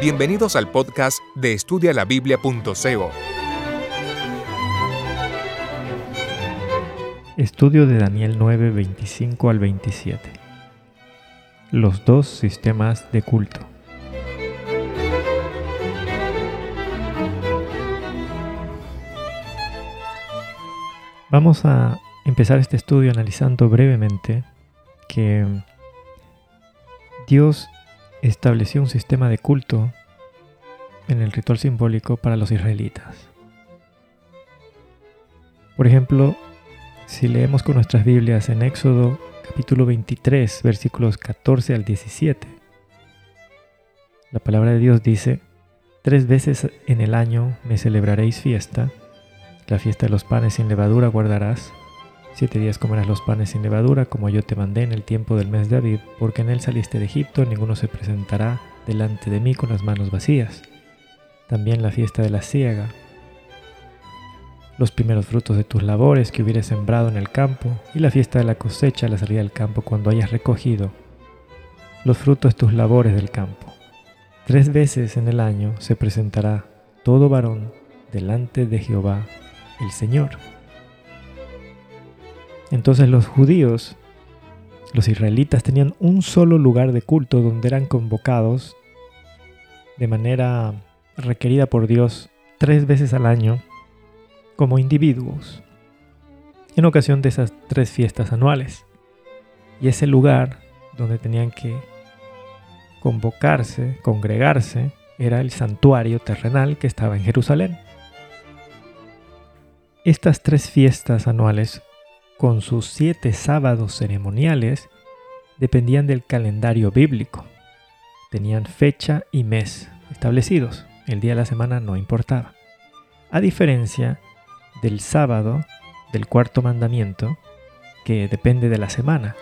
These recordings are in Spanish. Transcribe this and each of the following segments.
Bienvenidos al podcast de estudialabiblia.co. Estudio de Daniel 9, 25 al 27. Los dos sistemas de culto. Vamos a empezar este estudio analizando brevemente que Dios estableció un sistema de culto en el ritual simbólico para los israelitas. Por ejemplo, si leemos con nuestras Biblias en Éxodo capítulo 23, versículos 14 al 17, la palabra de Dios dice, Tres veces en el año me celebraréis fiesta, la fiesta de los panes sin levadura guardarás, Siete días comerás los panes sin levadura, como yo te mandé en el tiempo del mes de Aviv, porque en él saliste de Egipto, ninguno se presentará delante de mí con las manos vacías. También la fiesta de la siega, los primeros frutos de tus labores que hubieras sembrado en el campo, y la fiesta de la cosecha, la salida del campo, cuando hayas recogido los frutos de tus labores del campo. Tres veces en el año se presentará todo varón delante de Jehová el Señor. Entonces los judíos, los israelitas, tenían un solo lugar de culto donde eran convocados de manera requerida por Dios tres veces al año como individuos, en ocasión de esas tres fiestas anuales. Y ese lugar donde tenían que convocarse, congregarse, era el santuario terrenal que estaba en Jerusalén. Estas tres fiestas anuales con sus siete sábados ceremoniales, dependían del calendario bíblico. Tenían fecha y mes establecidos. El día de la semana no importaba. A diferencia del sábado del cuarto mandamiento, que depende de la semana,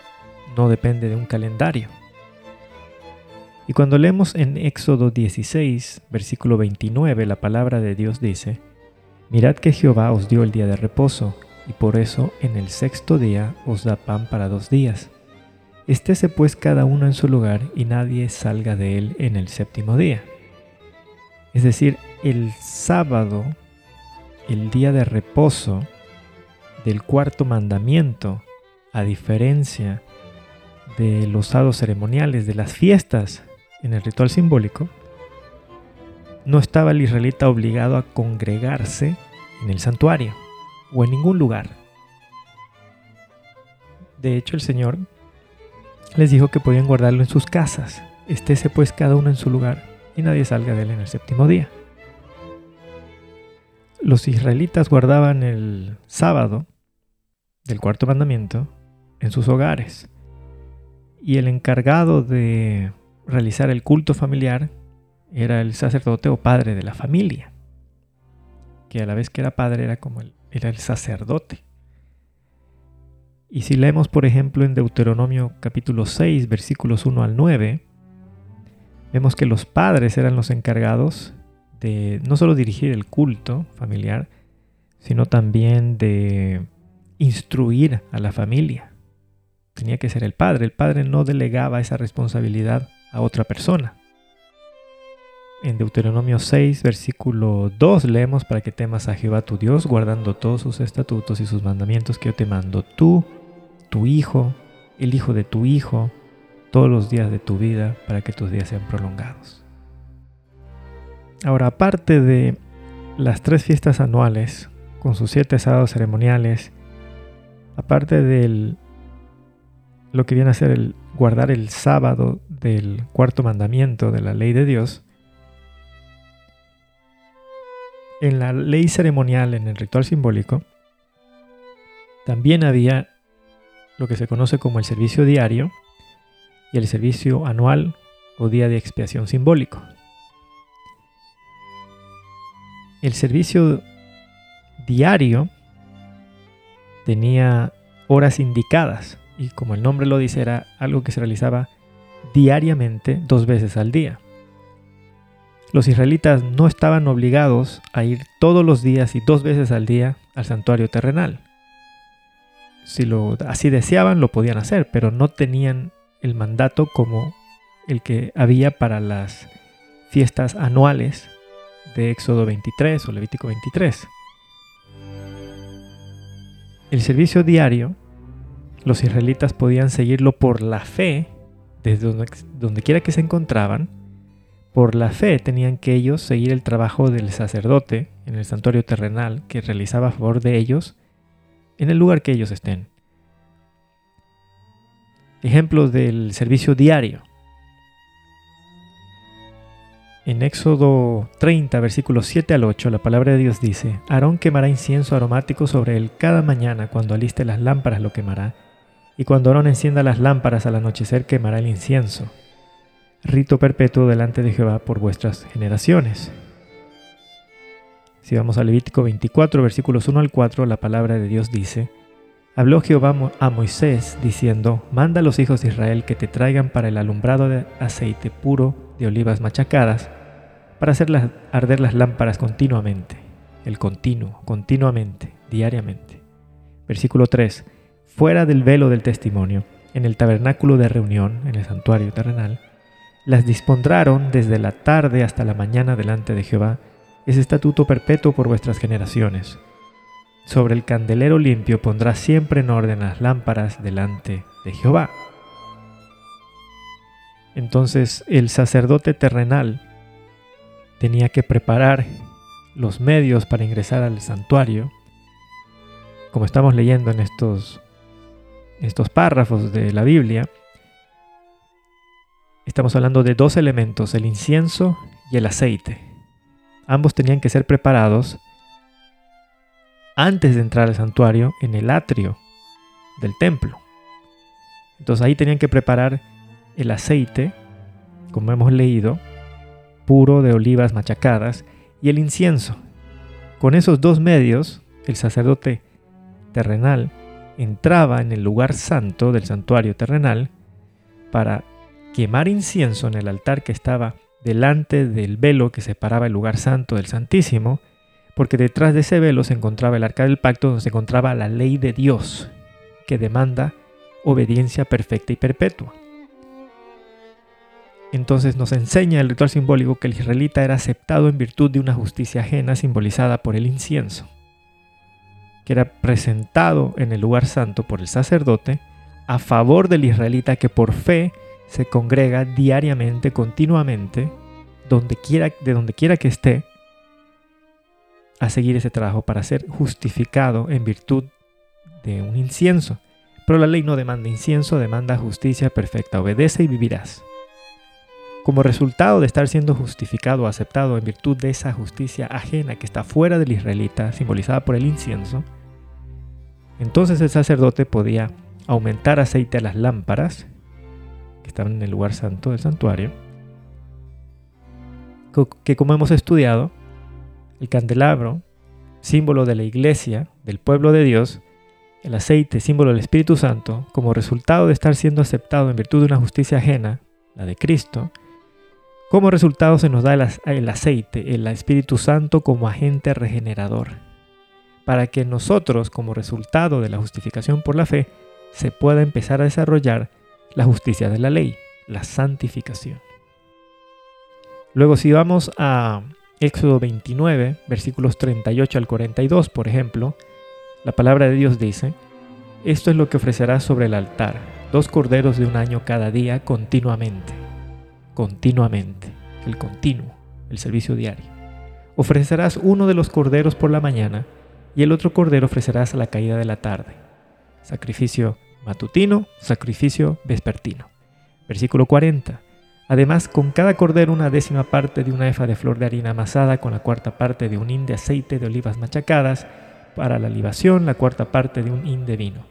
no depende de un calendario. Y cuando leemos en Éxodo 16, versículo 29, la palabra de Dios dice, Mirad que Jehová os dio el día de reposo y por eso en el sexto día os da pan para dos días. Estése pues cada uno en su lugar y nadie salga de él en el séptimo día. Es decir, el sábado, el día de reposo del cuarto mandamiento, a diferencia de los sábados ceremoniales, de las fiestas en el ritual simbólico, no estaba el israelita obligado a congregarse en el santuario o en ningún lugar. De hecho, el Señor les dijo que podían guardarlo en sus casas. Estése pues cada uno en su lugar y nadie salga de él en el séptimo día. Los israelitas guardaban el sábado del cuarto mandamiento en sus hogares y el encargado de realizar el culto familiar era el sacerdote o padre de la familia, que a la vez que era padre era como el era el sacerdote. Y si leemos, por ejemplo, en Deuteronomio capítulo 6, versículos 1 al 9, vemos que los padres eran los encargados de no solo dirigir el culto familiar, sino también de instruir a la familia. Tenía que ser el padre. El padre no delegaba esa responsabilidad a otra persona en Deuteronomio 6, versículo 2 leemos para que temas a Jehová tu Dios, guardando todos sus estatutos y sus mandamientos que yo te mando, tú, tu hijo, el hijo de tu hijo, todos los días de tu vida, para que tus días sean prolongados. Ahora, aparte de las tres fiestas anuales, con sus siete sábados ceremoniales, aparte del lo que viene a ser el guardar el sábado del cuarto mandamiento de la ley de Dios, en la ley ceremonial, en el ritual simbólico, también había lo que se conoce como el servicio diario y el servicio anual o día de expiación simbólico. El servicio diario tenía horas indicadas y como el nombre lo dice era algo que se realizaba diariamente dos veces al día. Los israelitas no estaban obligados a ir todos los días y dos veces al día al santuario terrenal. si lo así deseaban, lo podían hacer, pero no tenían el mandato como el que había para las fiestas anuales de Éxodo 23 o Levítico 23. El servicio diario, los israelitas podían seguirlo por la fe, desde donde, quiera que se encontraban, por la fe tenían que ellos seguir el trabajo del sacerdote en el santuario terrenal que realizaba a favor de ellos en el lugar que ellos estén. Ejemplo del servicio diario. En Éxodo 30, versículos 7 al 8, la palabra de Dios dice, Aarón quemará incienso aromático sobre él cada mañana, cuando aliste las lámparas lo quemará, y cuando Aarón encienda las lámparas al anochecer quemará el incienso. Rito perpetuo delante de Jehová por vuestras generaciones. Si vamos a Levítico 24, versículos 1 al 4, la palabra de Dios dice, Habló Jehová a Moisés diciendo, Manda a los hijos de Israel que te traigan para el alumbrado de aceite puro de olivas machacadas, para hacer arder las lámparas continuamente, el continuo, continuamente, diariamente. Versículo 3. Fuera del velo del testimonio, en el tabernáculo de reunión, en el santuario terrenal, las dispondrán desde la tarde hasta la mañana delante de Jehová, es estatuto perpetuo por vuestras generaciones. Sobre el candelero limpio pondrá siempre en orden las lámparas delante de Jehová. Entonces el sacerdote terrenal tenía que preparar los medios para ingresar al santuario, como estamos leyendo en estos, estos párrafos de la Biblia, estamos hablando de dos elementos, el incienso y el aceite. Ambos tenían que ser preparados antes de entrar al santuario en el atrio del templo. Entonces ahí tenían que preparar el aceite, como hemos leído, puro de olivas machacadas, y el incienso. Con esos dos medios, el sacerdote terrenal entraba en el lugar santo del santuario terrenal para quemar incienso en el altar que estaba delante del velo que separaba el lugar santo del Santísimo, porque detrás de ese velo se encontraba el arca del pacto donde se encontraba la ley de Dios, que demanda obediencia perfecta y perpetua. Entonces nos enseña el ritual simbólico que el israelita era aceptado en virtud de una justicia ajena simbolizada por el incienso, que era presentado en el lugar santo por el sacerdote a favor del israelita que por fe se congrega diariamente, continuamente, donde quiera, de donde quiera que esté, a seguir ese trabajo para ser justificado en virtud de un incienso. Pero la ley no demanda incienso, demanda justicia perfecta. Obedece y vivirás. Como resultado de estar siendo justificado o aceptado en virtud de esa justicia ajena que está fuera del israelita, simbolizada por el incienso, entonces el sacerdote podía aumentar aceite a las lámparas que estaban en el lugar santo del santuario, que como hemos estudiado, el candelabro, símbolo de la iglesia, del pueblo de Dios, el aceite, símbolo del Espíritu Santo, como resultado de estar siendo aceptado en virtud de una justicia ajena, la de Cristo, como resultado se nos da el, aceite, el Espíritu Santo como agente regenerador, para que nosotros, como resultado de la justificación por la fe, se pueda empezar a desarrollar la justicia de la ley, la santificación. Luego si vamos a Éxodo 29, versículos 38 al 42, por ejemplo, la palabra de Dios dice, esto es lo que ofrecerás sobre el altar, dos corderos de un año cada día continuamente, continuamente, el continuo, el servicio diario. Ofrecerás uno de los corderos por la mañana y el otro cordero ofrecerás a la caída de la tarde. Sacrificio matutino, sacrificio vespertino. Versículo 40. Además, con cada cordero una décima parte de una efa de flor de harina amasada, con la cuarta parte de un hin de aceite de olivas machacadas, para la libación, la cuarta parte de un hin de vino.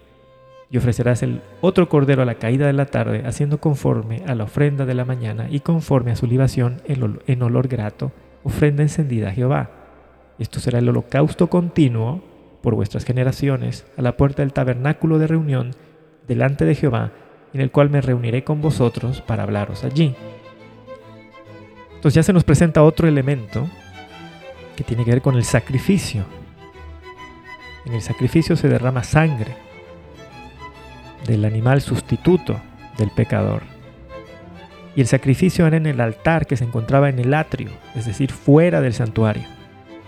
Y ofrecerás el otro cordero a la caída de la tarde, haciendo conforme a la ofrenda de la mañana y conforme a su libación en olor grato, ofrenda encendida a Jehová. Esto será el holocausto continuo por vuestras generaciones a la puerta del tabernáculo de reunión delante de Jehová, en el cual me reuniré con vosotros para hablaros allí. Entonces ya se nos presenta otro elemento que tiene que ver con el sacrificio. En el sacrificio se derrama sangre. del animal sustituto del pecador. Y el sacrificio era en el altar que se encontraba en el atrio, es decir, fuera del santuario.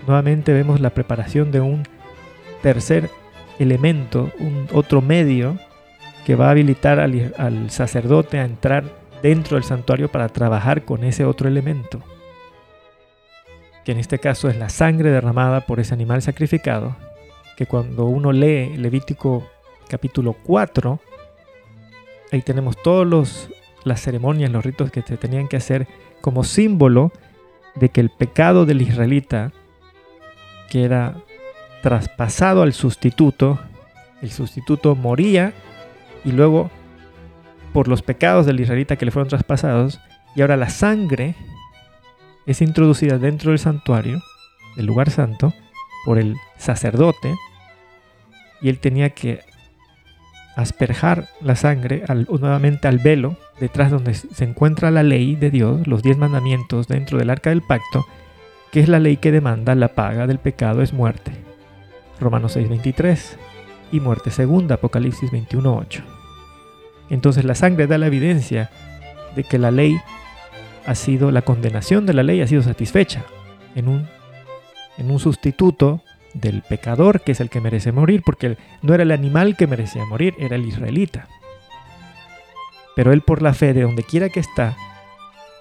Nuevamente vemos la preparación de un tercer elemento, un otro medio que va a habilitar al, sacerdote a entrar dentro del santuario para trabajar con ese otro elemento, que en este caso es la sangre derramada por ese animal sacrificado, que cuando uno lee Levítico capítulo 4, ahí tenemos todas las ceremonias, los ritos que se tenían que hacer como símbolo de que el pecado del israelita, que era traspasado al sustituto, el sustituto moría y luego por los pecados del israelita que le fueron traspasados, y ahora la sangre es introducida dentro del santuario, del lugar santo, por el sacerdote, y él tenía que asperjar la sangre nuevamente al velo, detrás donde se encuentra la ley de Dios, los diez mandamientos dentro del arca del pacto, que es la ley que demanda la paga del pecado es muerte. Romanos 6:23 y muerte segunda, Apocalipsis 21:8. Entonces la sangre da la evidencia de que la ley ha sido, la condenación de la ley ha sido satisfecha en un, en un sustituto del pecador, que es el que merece morir, porque no era el animal que merecía morir, era el israelita. Pero él por la fe, de donde quiera que está,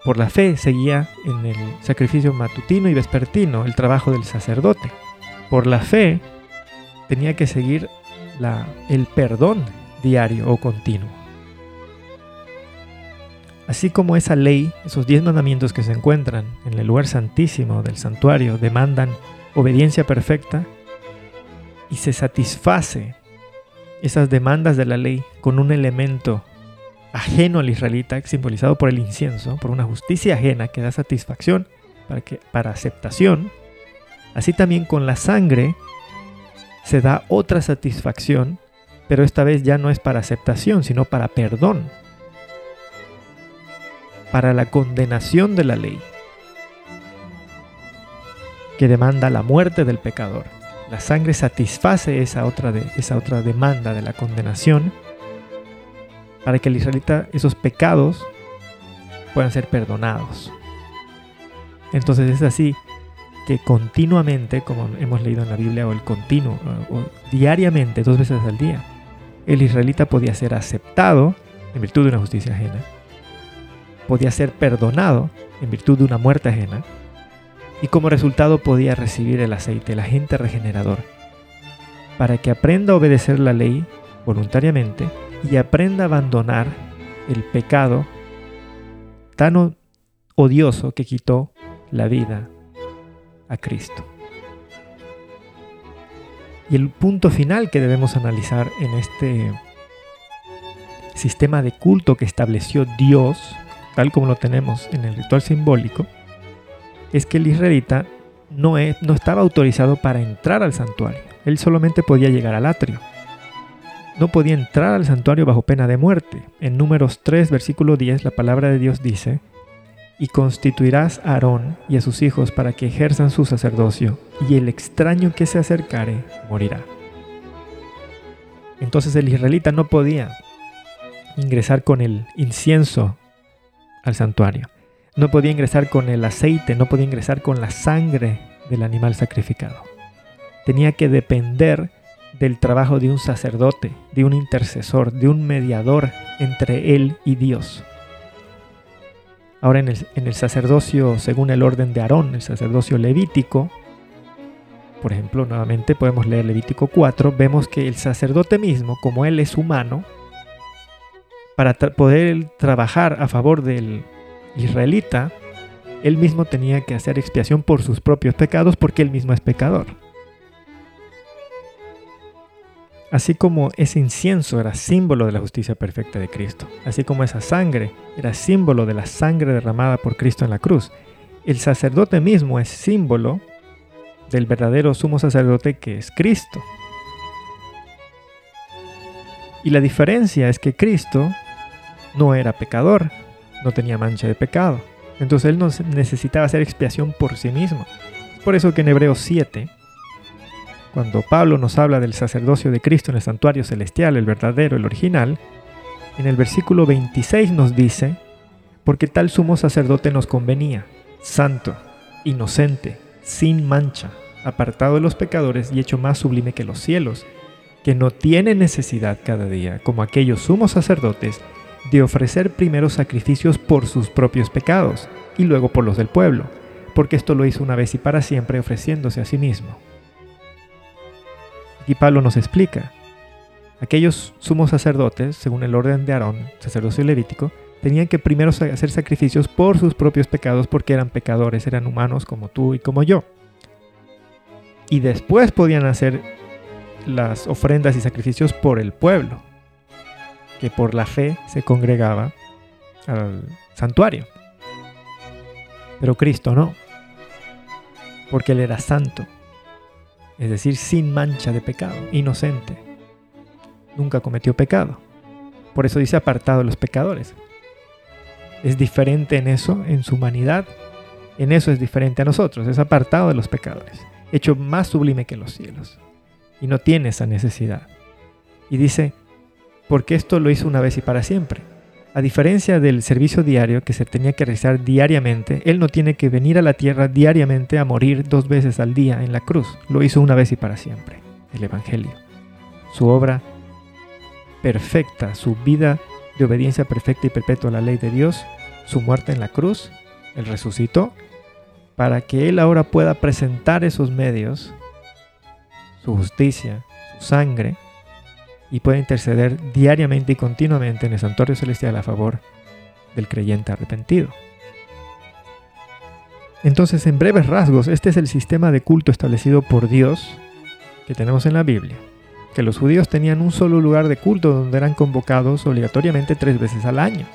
por la fe seguía en el sacrificio matutino y vespertino, el trabajo del sacerdote. Por la fe tenía que seguir el perdón diario o continuo. Así como esa ley, esos diez mandamientos que se encuentran en el lugar santísimo del santuario demandan obediencia perfecta y se satisface esas demandas de la ley con un elemento ajeno al israelita, simbolizado por el incienso, por una justicia ajena que da satisfacción para, que, para aceptación, así también con la sangre se da otra satisfacción, pero esta vez ya no es para aceptación, sino para perdón, para la condenación de la ley que demanda la muerte del pecador. La sangre satisface esa otra, esa otra demanda de la condenación para que el israelita esos pecados puedan ser perdonados. Entonces es así que continuamente, como hemos leído en la Biblia, o el continuo, o diariamente, dos veces al día, el israelita podía ser aceptado en virtud de una justicia ajena, podía ser perdonado en virtud de una muerte ajena, y como resultado podía recibir el aceite, el agente regenerador, para que aprenda a obedecer la ley voluntariamente y aprenda a abandonar el pecado tan odioso que quitó la vida a Cristo. Y el punto final que debemos analizar en este sistema de culto que estableció Dios, tal como lo tenemos en el ritual simbólico, es que el israelita no, no estaba autorizado para entrar al santuario. Él solamente podía llegar al atrio. No podía entrar al santuario bajo pena de muerte. En números 3, versículo 10, la palabra de Dios dice, y constituirás a Aarón y a sus hijos para que ejerzan su sacerdocio, y el extraño que se acercare morirá. Entonces el israelita no podía ingresar con el incienso al santuario no podía ingresar con el aceite, no podía ingresar con la sangre del animal sacrificado. Tenía que depender del trabajo de un sacerdote, de un intercesor, de un mediador entre él y Dios. Ahora en el, sacerdocio, según el orden de Aarón, el sacerdocio levítico, por ejemplo, nuevamente podemos leer Levítico 4, vemos que el sacerdote mismo, como él es humano, para poder trabajar a favor del israelita, él mismo tenía que hacer expiación por sus propios pecados porque él mismo es pecador. Así como ese incienso era símbolo de la justicia perfecta de Cristo, así como esa sangre era símbolo de la sangre derramada por Cristo en la cruz, el sacerdote mismo es símbolo del verdadero sumo sacerdote que es Cristo. Y la diferencia es que Cristo no era pecador, no tenía mancha de pecado. Entonces él no necesitaba hacer expiación por sí mismo. por eso que en Hebreos 7, cuando Pablo nos habla del sacerdocio de Cristo en el santuario celestial, el verdadero, el original, en el versículo 26 nos dice, porque tal sumo sacerdote nos convenía, santo, inocente, sin mancha, apartado de los pecadores y hecho más sublime que los cielos, que no tiene necesidad cada día, como aquellos sumos sacerdotes, de ofrecer primero sacrificios por sus propios pecados y luego por los del pueblo, porque esto lo hizo una vez y para siempre ofreciéndose a sí mismo. Y Pablo nos explica, aquellos sumos sacerdotes, según el orden de Aarón, sacerdocio levítico, tenían que primero hacer sacrificios por sus propios pecados porque eran pecadores, eran humanos como tú y como yo. Y después podían hacer las ofrendas y sacrificios por el pueblo, que por la fe se congregaba al santuario. Pero Cristo no, porque Él era santo es decir, sin mancha de pecado, inocente. Nunca cometió pecado. Por eso dice apartado de los pecadores. Es diferente en eso, en su humanidad. En eso es diferente a nosotros. Es apartado de los pecadores. Hecho más sublime que los cielos. Y no tiene esa necesidad. Y dice, porque esto lo hizo una vez y para siempre a diferencia del servicio diario que se tenía que realizar diariamente, Él no tiene que venir a la tierra diariamente a morir dos veces al día en la cruz. Lo hizo una vez y para siempre, el Evangelio. Su obra perfecta, su vida de obediencia perfecta y perpetua a la ley de Dios, su muerte en la cruz, Él resucitó, para que Él ahora pueda presentar esos medios, su justicia, su sangre, y puede interceder diariamente y continuamente en el santuario celestial a favor del creyente arrepentido. Entonces, en breves rasgos, este es el sistema de culto establecido por Dios que tenemos en la Biblia, que los judíos tenían un solo lugar de culto donde eran convocados obligatoriamente tres veces al año.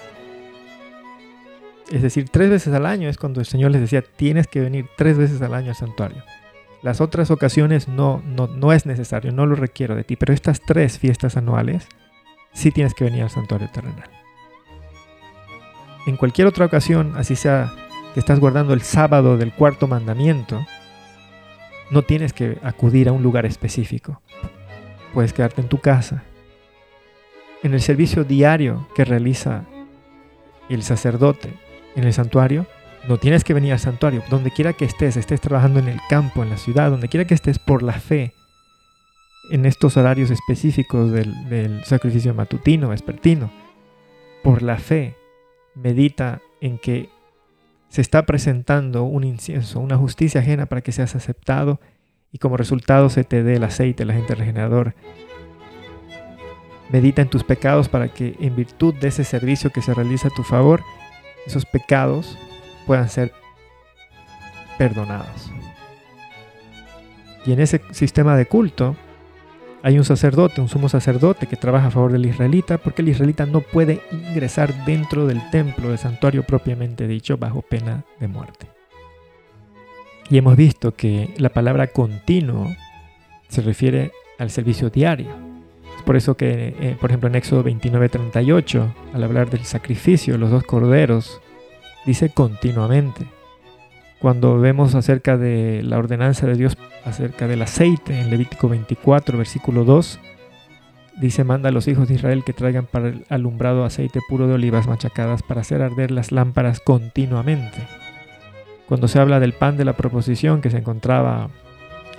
Es decir, tres veces al año es cuando el Señor les decía, tienes que venir tres veces al año al santuario. Las otras ocasiones no, no, no es necesario, no lo requiero de ti, pero estas tres fiestas anuales sí tienes que venir al santuario terrenal. En cualquier otra ocasión, así sea que estás guardando el sábado del cuarto mandamiento, no tienes que acudir a un lugar específico. Puedes quedarte en tu casa. En el servicio diario que realiza el sacerdote en el santuario, no tienes que venir al santuario. Donde quiera que estés, estés trabajando en el campo, en la ciudad, donde quiera que estés por la fe, en estos horarios específicos del, sacrificio matutino, vespertino, por la fe, medita en que se está presentando un incienso, una justicia ajena para que seas aceptado y como resultado se te dé el aceite, el agente regenerador. Medita en tus pecados para que en virtud de ese servicio que se realiza a tu favor, esos pecados puedan ser perdonados. Y en ese sistema de culto hay un sacerdote, un sumo sacerdote que trabaja a favor del israelita porque el israelita no puede ingresar dentro del templo, del santuario propiamente dicho, bajo pena de muerte. Y hemos visto que la palabra continuo se refiere al servicio diario. Es por eso que, eh, por ejemplo, en Éxodo 29:38, al hablar del sacrificio, los dos corderos dice continuamente. Cuando vemos acerca de la ordenanza de Dios acerca del aceite en Levítico 24, versículo 2, dice, manda a los hijos de Israel que traigan para el alumbrado aceite puro de olivas machacadas para hacer arder las lámparas continuamente. Cuando se habla del pan de la proposición que se encontraba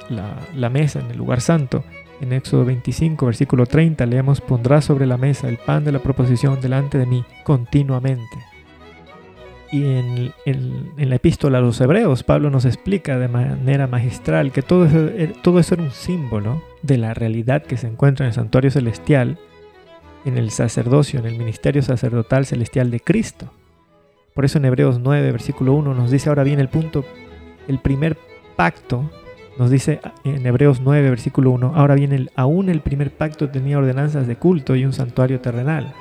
la, la mesa en el lugar santo, en Éxodo 25, versículo 30, leemos, pondrá sobre la mesa el pan de la proposición delante de mí continuamente. Y en, la epístola a los hebreos, Pablo nos explica de manera magistral que todo eso, er, todo era un símbolo de la realidad que se encuentra en el santuario celestial, en el sacerdocio, en el ministerio sacerdotal celestial de Cristo. Por eso en Hebreos 9, versículo 1 nos dice ahora bien el punto, el primer pacto, nos dice en Hebreos 9, versículo 1, ahora bien el, aún el primer pacto tenía ordenanzas de culto y un santuario terrenal.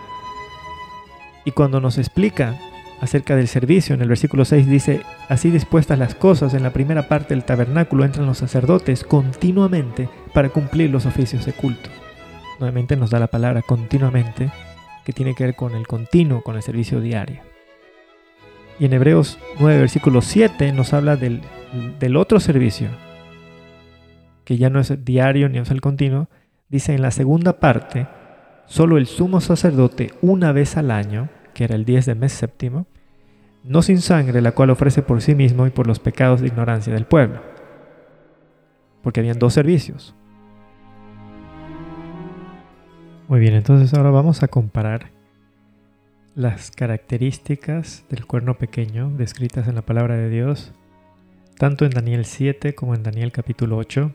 Y cuando nos explica acerca del servicio. En el versículo 6 dice, así dispuestas las cosas, en la primera parte del tabernáculo entran los sacerdotes continuamente para cumplir los oficios de culto. Nuevamente nos da la palabra continuamente, que tiene que ver con el continuo, con el servicio diario. Y en Hebreos 9, versículo 7 nos habla del, del otro servicio, que ya no es diario ni es el continuo, dice en la segunda parte, solo el sumo sacerdote una vez al año, que era el 10 del mes séptimo, no sin sangre, la cual ofrece por sí mismo y por los pecados de ignorancia del pueblo. Porque habían dos servicios. Muy bien, entonces ahora vamos a comparar las características del cuerno pequeño descritas en la palabra de Dios, tanto en Daniel 7 como en Daniel capítulo 8,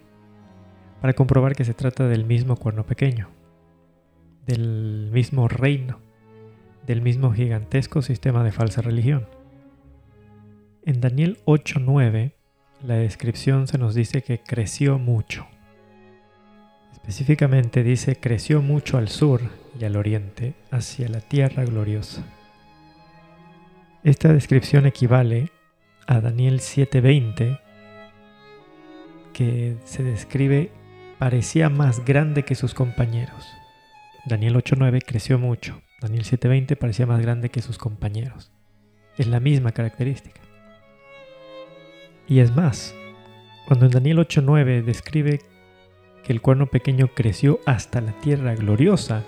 para comprobar que se trata del mismo cuerno pequeño, del mismo reino, del mismo gigantesco sistema de falsa religión. En Daniel 8.9, la descripción se nos dice que creció mucho. Específicamente dice creció mucho al sur y al oriente, hacia la tierra gloriosa. Esta descripción equivale a Daniel 7:20, que se describe parecía más grande que sus compañeros. Daniel 8:9 creció mucho. Daniel 7:20 parecía más grande que sus compañeros. Es la misma característica. Y es más, cuando en Daniel 8:9 describe que el cuerno pequeño creció hasta la tierra gloriosa,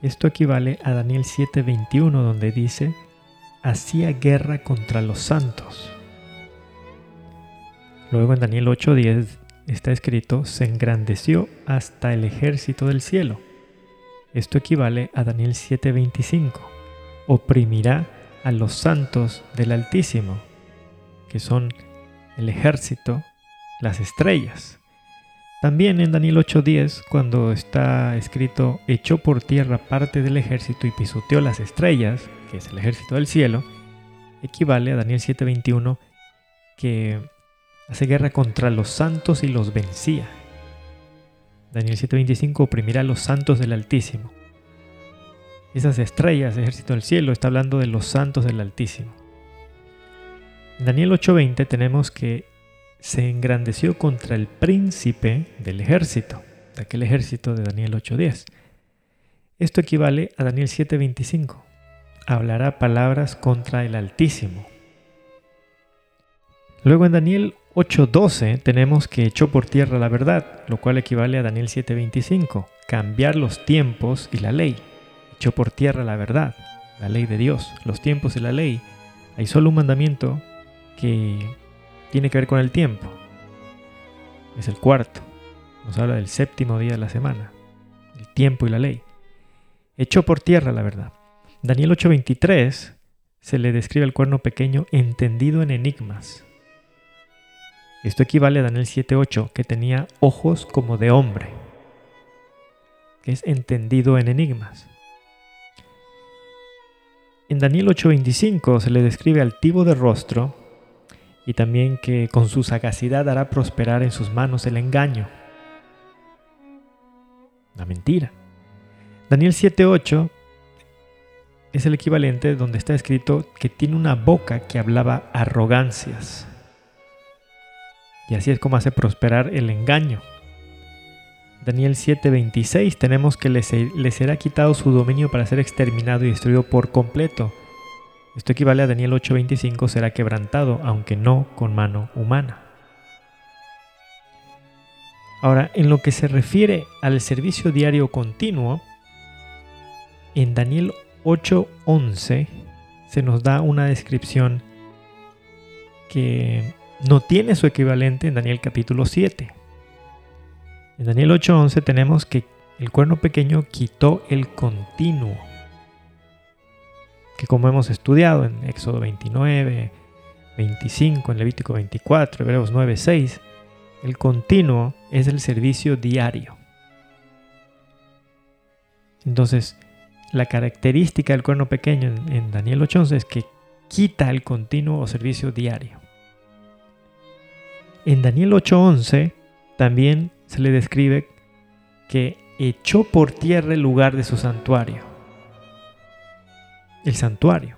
esto equivale a Daniel 7:21 donde dice, hacía guerra contra los santos. Luego en Daniel 8:10 está escrito, se engrandeció hasta el ejército del cielo. Esto equivale a Daniel 7:25, oprimirá a los santos del Altísimo, que son el ejército, las estrellas. También en Daniel 8:10, cuando está escrito, echó por tierra parte del ejército y pisoteó las estrellas, que es el ejército del cielo, equivale a Daniel 7:21, que hace guerra contra los santos y los vencía. Daniel 7:25 oprimirá a los santos del Altísimo. Esas estrellas, ejército del cielo, está hablando de los santos del Altísimo. En Daniel 8:20 tenemos que se engrandeció contra el príncipe del ejército, de aquel ejército de Daniel 8:10. Esto equivale a Daniel 7:25. Hablará palabras contra el Altísimo. Luego en Daniel 8.12 tenemos que echó por tierra la verdad, lo cual equivale a Daniel 7.25, cambiar los tiempos y la ley. Echó por tierra la verdad, la ley de Dios, los tiempos y la ley. Hay solo un mandamiento que tiene que ver con el tiempo. Es el cuarto. Nos habla del séptimo día de la semana, el tiempo y la ley. Echó por tierra la verdad. Daniel 8.23 se le describe el cuerno pequeño entendido en enigmas esto equivale a Daniel 7.8, que tenía ojos como de hombre, que es entendido en enigmas. En Daniel 8.25 se le describe altivo de rostro y también que con su sagacidad hará prosperar en sus manos el engaño. La mentira. Daniel 7.8 es el equivalente donde está escrito que tiene una boca que hablaba arrogancias. Y así es como hace prosperar el engaño. Daniel 7:26 tenemos que le, será quitado su dominio para ser exterminado y destruido por completo. Esto equivale a Daniel 8:25 será quebrantado, aunque no con mano humana. Ahora, en lo que se refiere al servicio diario continuo, en Daniel 8:11 se nos da una descripción que no tiene su equivalente en Daniel capítulo 7. En Daniel 8:11 tenemos que el cuerno pequeño quitó el continuo, que como hemos estudiado en Éxodo 29, 25, en Levítico 24, Hebreos 9, 6, el continuo es el servicio diario. Entonces, la característica del cuerno pequeño en, Daniel 8:11 es que quita el continuo o servicio diario. En Daniel 8:11 también se le describe que echó por tierra el lugar de su santuario. El santuario,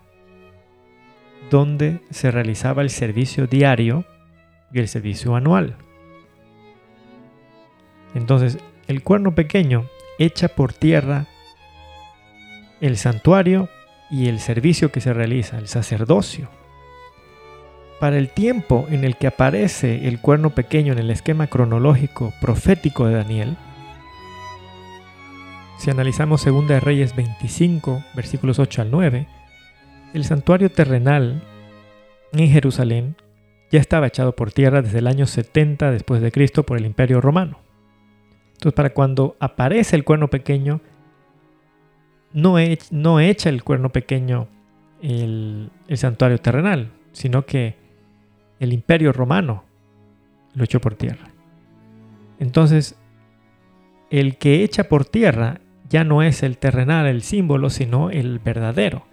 donde se realizaba el servicio diario y el servicio anual. Entonces, el cuerno pequeño echa por tierra el santuario y el servicio que se realiza, el sacerdocio. Para el tiempo en el que aparece el cuerno pequeño en el esquema cronológico profético de Daniel, si analizamos 2 de Reyes 25, versículos 8 al 9, el santuario terrenal en Jerusalén ya estaba echado por tierra desde el año 70 después de Cristo por el Imperio Romano. Entonces, para cuando aparece el cuerno pequeño, no, echa el cuerno pequeño el santuario terrenal, sino que el imperio romano lo echó por tierra. Entonces, el que echa por tierra ya no es el terrenal, el símbolo, sino el verdadero.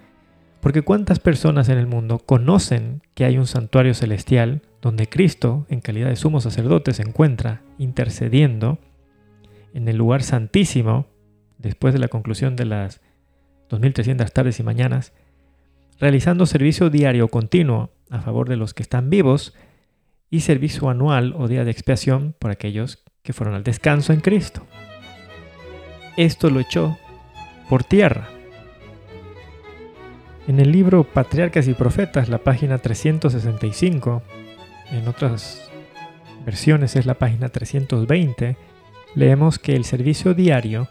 Porque cuántas personas en el mundo conocen que hay un santuario celestial donde Cristo, en calidad de sumo sacerdote, se encuentra intercediendo en el lugar santísimo, después de la conclusión de las 2300 tardes y mañanas, realizando servicio diario continuo a favor de los que están vivos y servicio anual o día de expiación por aquellos que fueron al descanso en Cristo. Esto lo echó por tierra. En el libro Patriarcas y Profetas, la página 365, en otras versiones es la página 320, leemos que el servicio diario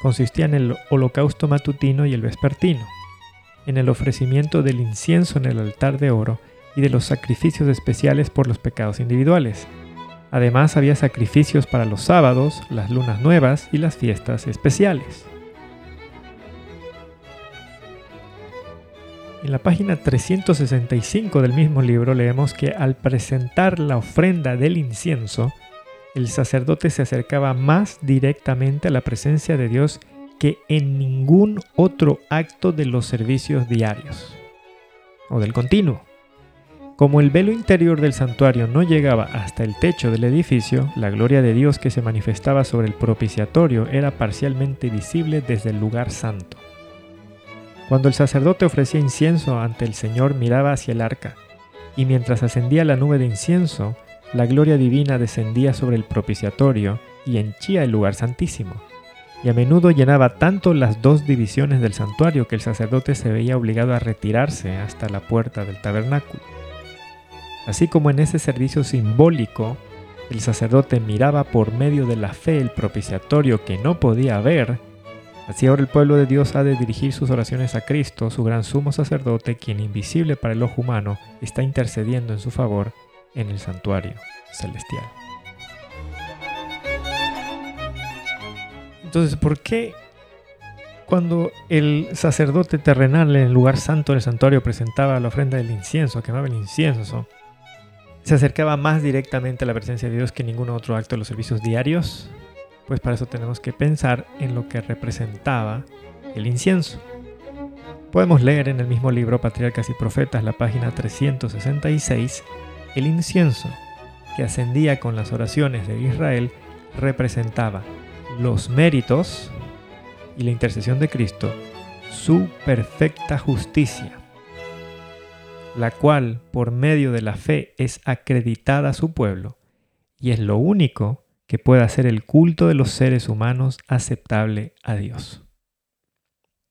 consistía en el holocausto matutino y el vespertino, en el ofrecimiento del incienso en el altar de oro y de los sacrificios especiales por los pecados individuales. Además había sacrificios para los sábados, las lunas nuevas y las fiestas especiales. En la página 365 del mismo libro leemos que al presentar la ofrenda del incienso, el sacerdote se acercaba más directamente a la presencia de Dios que en ningún otro acto de los servicios diarios o del continuo. Como el velo interior del santuario no llegaba hasta el techo del edificio, la gloria de Dios que se manifestaba sobre el propiciatorio era parcialmente visible desde el lugar santo. Cuando el sacerdote ofrecía incienso ante el Señor miraba hacia el arca, y mientras ascendía la nube de incienso, la gloria divina descendía sobre el propiciatorio y henchía el lugar santísimo, y a menudo llenaba tanto las dos divisiones del santuario que el sacerdote se veía obligado a retirarse hasta la puerta del tabernáculo. Así como en ese servicio simbólico, el sacerdote miraba por medio de la fe el propiciatorio que no podía ver, así ahora el pueblo de Dios ha de dirigir sus oraciones a Cristo, su gran sumo sacerdote, quien invisible para el ojo humano está intercediendo en su favor en el santuario celestial. Entonces, ¿por qué cuando el sacerdote terrenal en el lugar santo del santuario presentaba la ofrenda del incienso, quemaba el incienso, se acercaba más directamente a la presencia de Dios que ningún otro acto de los servicios diarios, pues para eso tenemos que pensar en lo que representaba el incienso. Podemos leer en el mismo libro Patriarcas y Profetas, la página 366, el incienso que ascendía con las oraciones de Israel representaba los méritos y la intercesión de Cristo, su perfecta justicia la cual por medio de la fe es acreditada a su pueblo, y es lo único que puede hacer el culto de los seres humanos aceptable a Dios.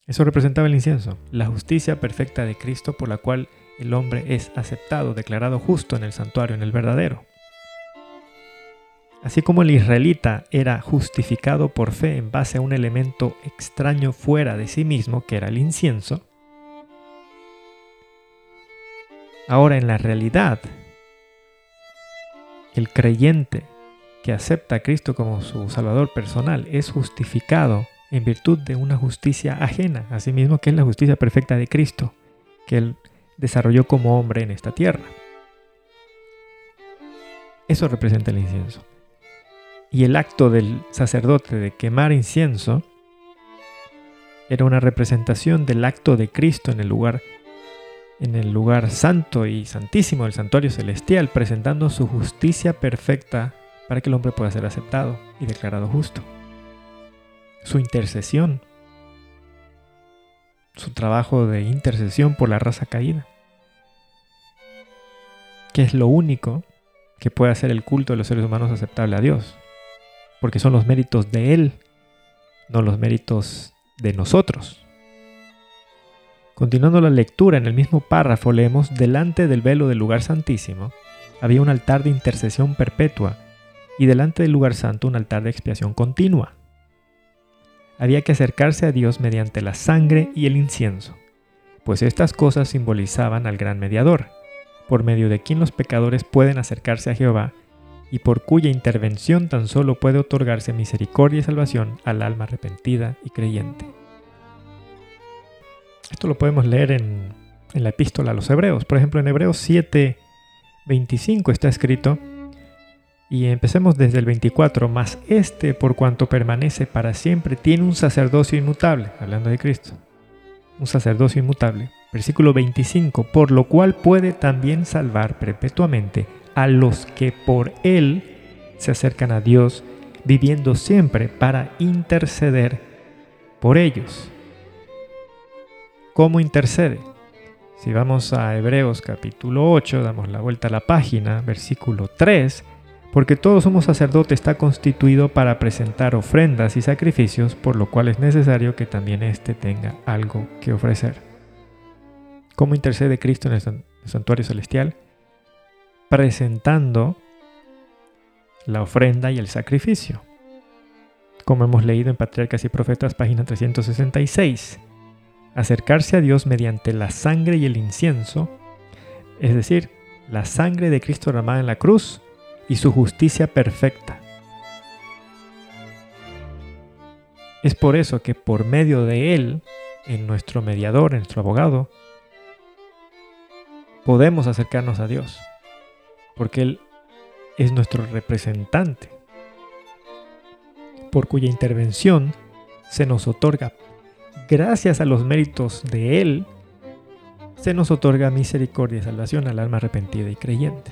Eso representaba el incienso, la justicia perfecta de Cristo por la cual el hombre es aceptado, declarado justo en el santuario, en el verdadero. Así como el israelita era justificado por fe en base a un elemento extraño fuera de sí mismo, que era el incienso, Ahora en la realidad, el creyente que acepta a Cristo como su Salvador personal es justificado en virtud de una justicia ajena, asimismo que es la justicia perfecta de Cristo, que Él desarrolló como hombre en esta tierra. Eso representa el incienso. Y el acto del sacerdote de quemar incienso era una representación del acto de Cristo en el lugar en el lugar santo y santísimo del santuario celestial, presentando su justicia perfecta para que el hombre pueda ser aceptado y declarado justo. Su intercesión, su trabajo de intercesión por la raza caída, que es lo único que puede hacer el culto de los seres humanos aceptable a Dios, porque son los méritos de Él, no los méritos de nosotros. Continuando la lectura, en el mismo párrafo leemos, delante del velo del lugar santísimo había un altar de intercesión perpetua y delante del lugar santo un altar de expiación continua. Había que acercarse a Dios mediante la sangre y el incienso, pues estas cosas simbolizaban al gran mediador, por medio de quien los pecadores pueden acercarse a Jehová y por cuya intervención tan solo puede otorgarse misericordia y salvación al alma arrepentida y creyente. Esto lo podemos leer en, la epístola a los Hebreos. Por ejemplo, en Hebreos 7, 25 está escrito, y empecemos desde el 24, mas este, por cuanto permanece para siempre, tiene un sacerdocio inmutable, hablando de Cristo, un sacerdocio inmutable. Versículo 25, por lo cual puede también salvar perpetuamente a los que por él se acercan a Dios, viviendo siempre para interceder por ellos. ¿Cómo intercede? Si vamos a Hebreos capítulo 8, damos la vuelta a la página, versículo 3, porque todo sumo sacerdote está constituido para presentar ofrendas y sacrificios, por lo cual es necesario que también éste tenga algo que ofrecer. ¿Cómo intercede Cristo en el santuario celestial? Presentando la ofrenda y el sacrificio. Como hemos leído en Patriarcas y Profetas, página 366. Acercarse a Dios mediante la sangre y el incienso, es decir, la sangre de Cristo derramada en la cruz y su justicia perfecta. Es por eso que por medio de Él, en nuestro mediador, en nuestro abogado, podemos acercarnos a Dios porque Él es nuestro representante, por cuya intervención se nos otorga, gracias a los méritos de Él, se nos otorga misericordia y salvación al alma arrepentida y creyente.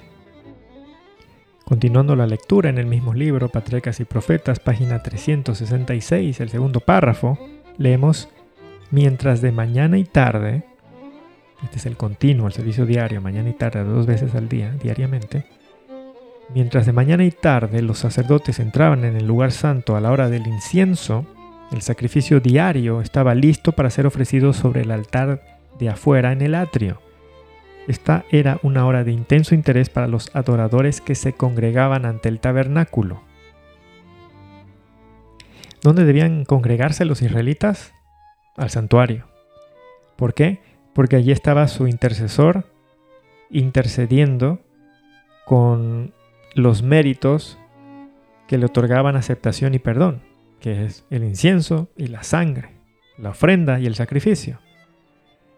Continuando la lectura en el mismo libro, Patriarcas y Profetas, página 366, el segundo párrafo, leemos, mientras de mañana y tarde este es el continuo, el servicio diario, mañana y tarde, dos veces al día, diariamente. Mientras de mañana y tarde los sacerdotes entraban en el lugar santo a la hora del incienso, el sacrificio diario estaba listo para ser ofrecido sobre el altar de afuera en el atrio. Esta era una hora de intenso interés para los adoradores que se congregaban ante el tabernáculo. ¿Dónde debían congregarse los israelitas? Al santuario. ¿Por qué? Porque allí estaba su intercesor intercediendo con los méritos que le otorgaban aceptación y perdón, que es el incienso y la sangre, la ofrenda y el sacrificio.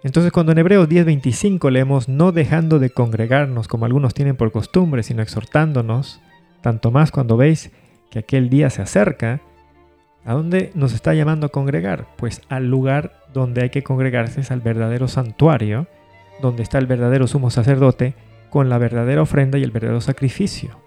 Entonces cuando en Hebreos 10:25 leemos no dejando de congregarnos como algunos tienen por costumbre, sino exhortándonos, tanto más cuando veis que aquel día se acerca, ¿a dónde nos está llamando a congregar? Pues al lugar donde hay que congregarse es al verdadero santuario, donde está el verdadero sumo sacerdote, con la verdadera ofrenda y el verdadero sacrificio.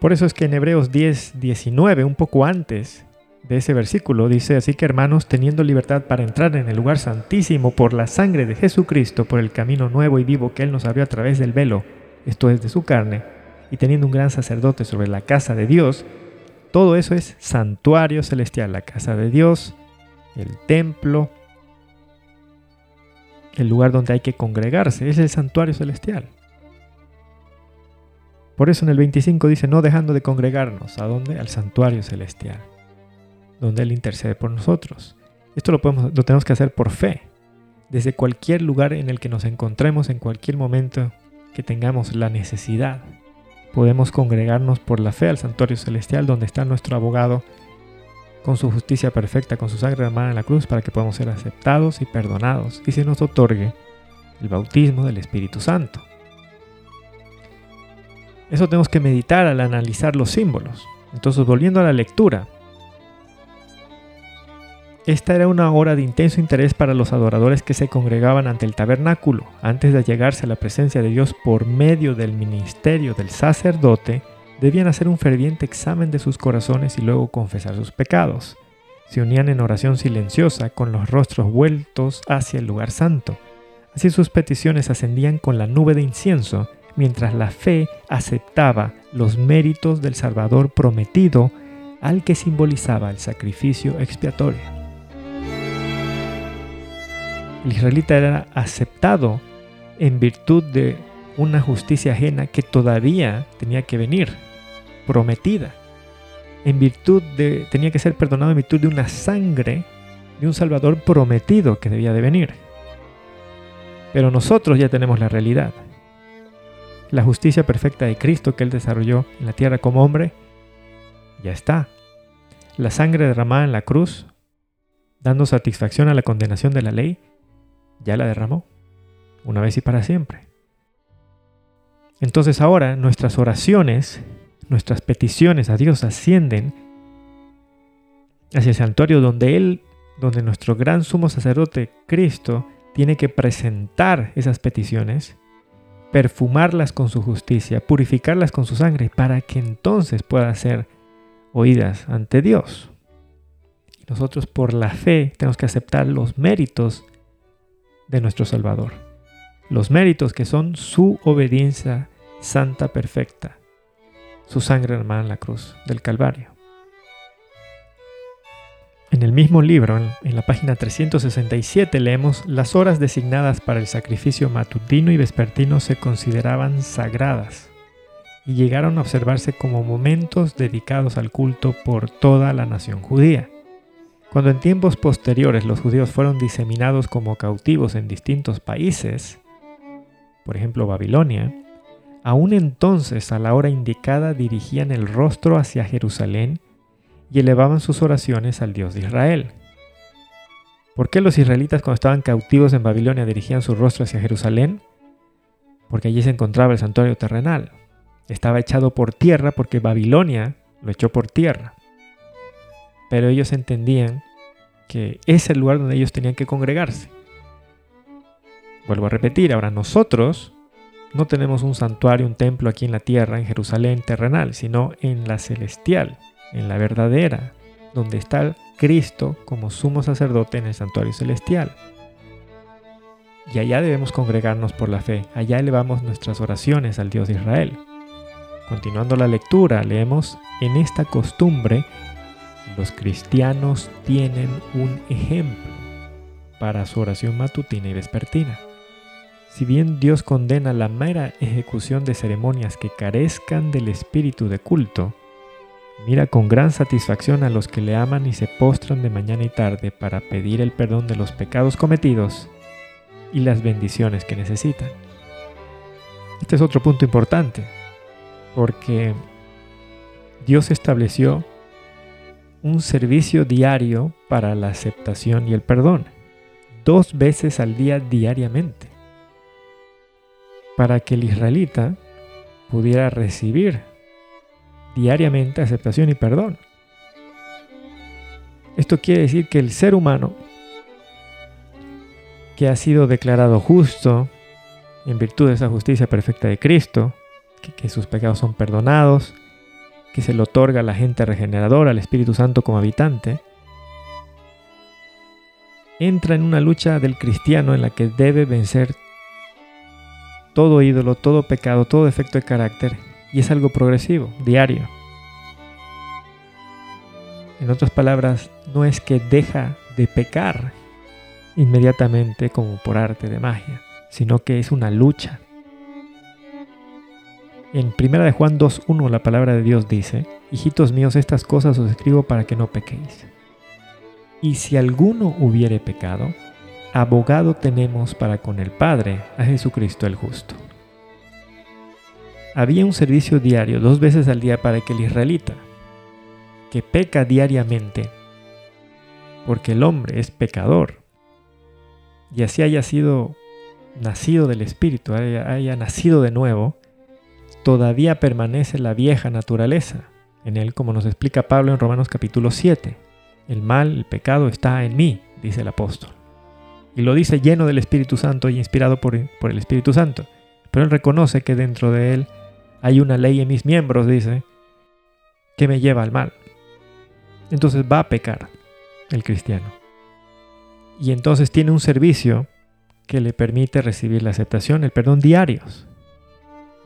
Por eso es que en Hebreos 10, 19, un poco antes de ese versículo, dice así que hermanos, teniendo libertad para entrar en el lugar santísimo por la sangre de Jesucristo, por el camino nuevo y vivo que Él nos abrió a través del velo, esto es de su carne, y teniendo un gran sacerdote sobre la casa de Dios, todo eso es santuario celestial, la casa de Dios, el templo, el lugar donde hay que congregarse, es el santuario celestial. Por eso en el 25 dice, no dejando de congregarnos, ¿a dónde? Al santuario celestial, donde Él intercede por nosotros. Esto lo, podemos, lo tenemos que hacer por fe, desde cualquier lugar en el que nos encontremos, en cualquier momento que tengamos la necesidad. Podemos congregarnos por la fe al santuario celestial, donde está nuestro abogado con su justicia perfecta, con su sangre hermana en la cruz, para que podamos ser aceptados y perdonados y se nos otorgue el bautismo del Espíritu Santo. Eso tenemos que meditar al analizar los símbolos. Entonces, volviendo a la lectura, esta era una hora de intenso interés para los adoradores que se congregaban ante el tabernáculo, antes de llegarse a la presencia de Dios por medio del ministerio del sacerdote debían hacer un ferviente examen de sus corazones y luego confesar sus pecados. Se unían en oración silenciosa con los rostros vueltos hacia el lugar santo. Así sus peticiones ascendían con la nube de incienso, mientras la fe aceptaba los méritos del Salvador prometido al que simbolizaba el sacrificio expiatorio. El israelita era aceptado en virtud de una justicia ajena que todavía tenía que venir, prometida. En virtud de, tenía que ser perdonado en virtud de una sangre de un Salvador prometido que debía de venir. Pero nosotros ya tenemos la realidad. La justicia perfecta de Cristo que Él desarrolló en la tierra como hombre, ya está. La sangre derramada en la cruz, dando satisfacción a la condenación de la ley, ya la derramó, una vez y para siempre. Entonces ahora nuestras oraciones, nuestras peticiones a Dios ascienden hacia el santuario donde Él, donde nuestro gran sumo sacerdote Cristo tiene que presentar esas peticiones, perfumarlas con su justicia, purificarlas con su sangre, para que entonces puedan ser oídas ante Dios. Nosotros por la fe tenemos que aceptar los méritos de nuestro Salvador. Los méritos que son su obediencia santa perfecta, su sangre hermana en la cruz del Calvario. En el mismo libro, en, la página 367, leemos, las horas designadas para el sacrificio matutino y vespertino se consideraban sagradas y llegaron a observarse como momentos dedicados al culto por toda la nación judía. Cuando en tiempos posteriores los judíos fueron diseminados como cautivos en distintos países, por ejemplo Babilonia, aún entonces a la hora indicada dirigían el rostro hacia Jerusalén y elevaban sus oraciones al Dios de Israel. ¿Por qué los israelitas cuando estaban cautivos en Babilonia dirigían su rostro hacia Jerusalén? Porque allí se encontraba el santuario terrenal. Estaba echado por tierra porque Babilonia lo echó por tierra. Pero ellos entendían que es el lugar donde ellos tenían que congregarse. Vuelvo a repetir, ahora nosotros no tenemos un santuario, un templo aquí en la tierra, en Jerusalén terrenal, sino en la celestial en la verdadera, donde está Cristo como sumo sacerdote en el santuario celestial. Y allá debemos congregarnos por la fe, allá elevamos nuestras oraciones al Dios de Israel. Continuando la lectura, leemos, en esta costumbre los cristianos tienen un ejemplo para su oración matutina y vespertina. Si bien Dios condena la mera ejecución de ceremonias que carezcan del espíritu de culto, Mira con gran satisfacción a los que le aman y se postran de mañana y tarde para pedir el perdón de los pecados cometidos y las bendiciones que necesitan. Este es otro punto importante, porque Dios estableció un servicio diario para la aceptación y el perdón, dos veces al día diariamente, para que el israelita pudiera recibir diariamente aceptación y perdón. Esto quiere decir que el ser humano que ha sido declarado justo en virtud de esa justicia perfecta de Cristo, que, sus pecados son perdonados, que se le otorga a la gente regeneradora, al Espíritu Santo como habitante, entra en una lucha del cristiano en la que debe vencer todo ídolo, todo pecado, todo defecto de carácter y es algo progresivo, diario. En otras palabras, no es que deja de pecar inmediatamente como por arte de magia, sino que es una lucha. En 1 de Juan 2.1 la palabra de Dios dice, Hijitos míos, estas cosas os escribo para que no pequéis. Y si alguno hubiere pecado, abogado tenemos para con el Padre, a Jesucristo el justo. Había un servicio diario, dos veces al día, para que el israelita, que peca diariamente, porque el hombre es pecador, y así haya sido nacido del Espíritu, haya, nacido de nuevo, todavía permanece la vieja naturaleza en él, como nos explica Pablo en Romanos capítulo 7. El mal, el pecado está en mí, dice el apóstol. Y lo dice lleno del Espíritu Santo y inspirado por, por el Espíritu Santo. Pero él reconoce que dentro de él hay una ley en mis miembros, dice, que me lleva al mal. Entonces va a pecar el cristiano. Y entonces tiene un servicio que le permite recibir la aceptación, el perdón diarios,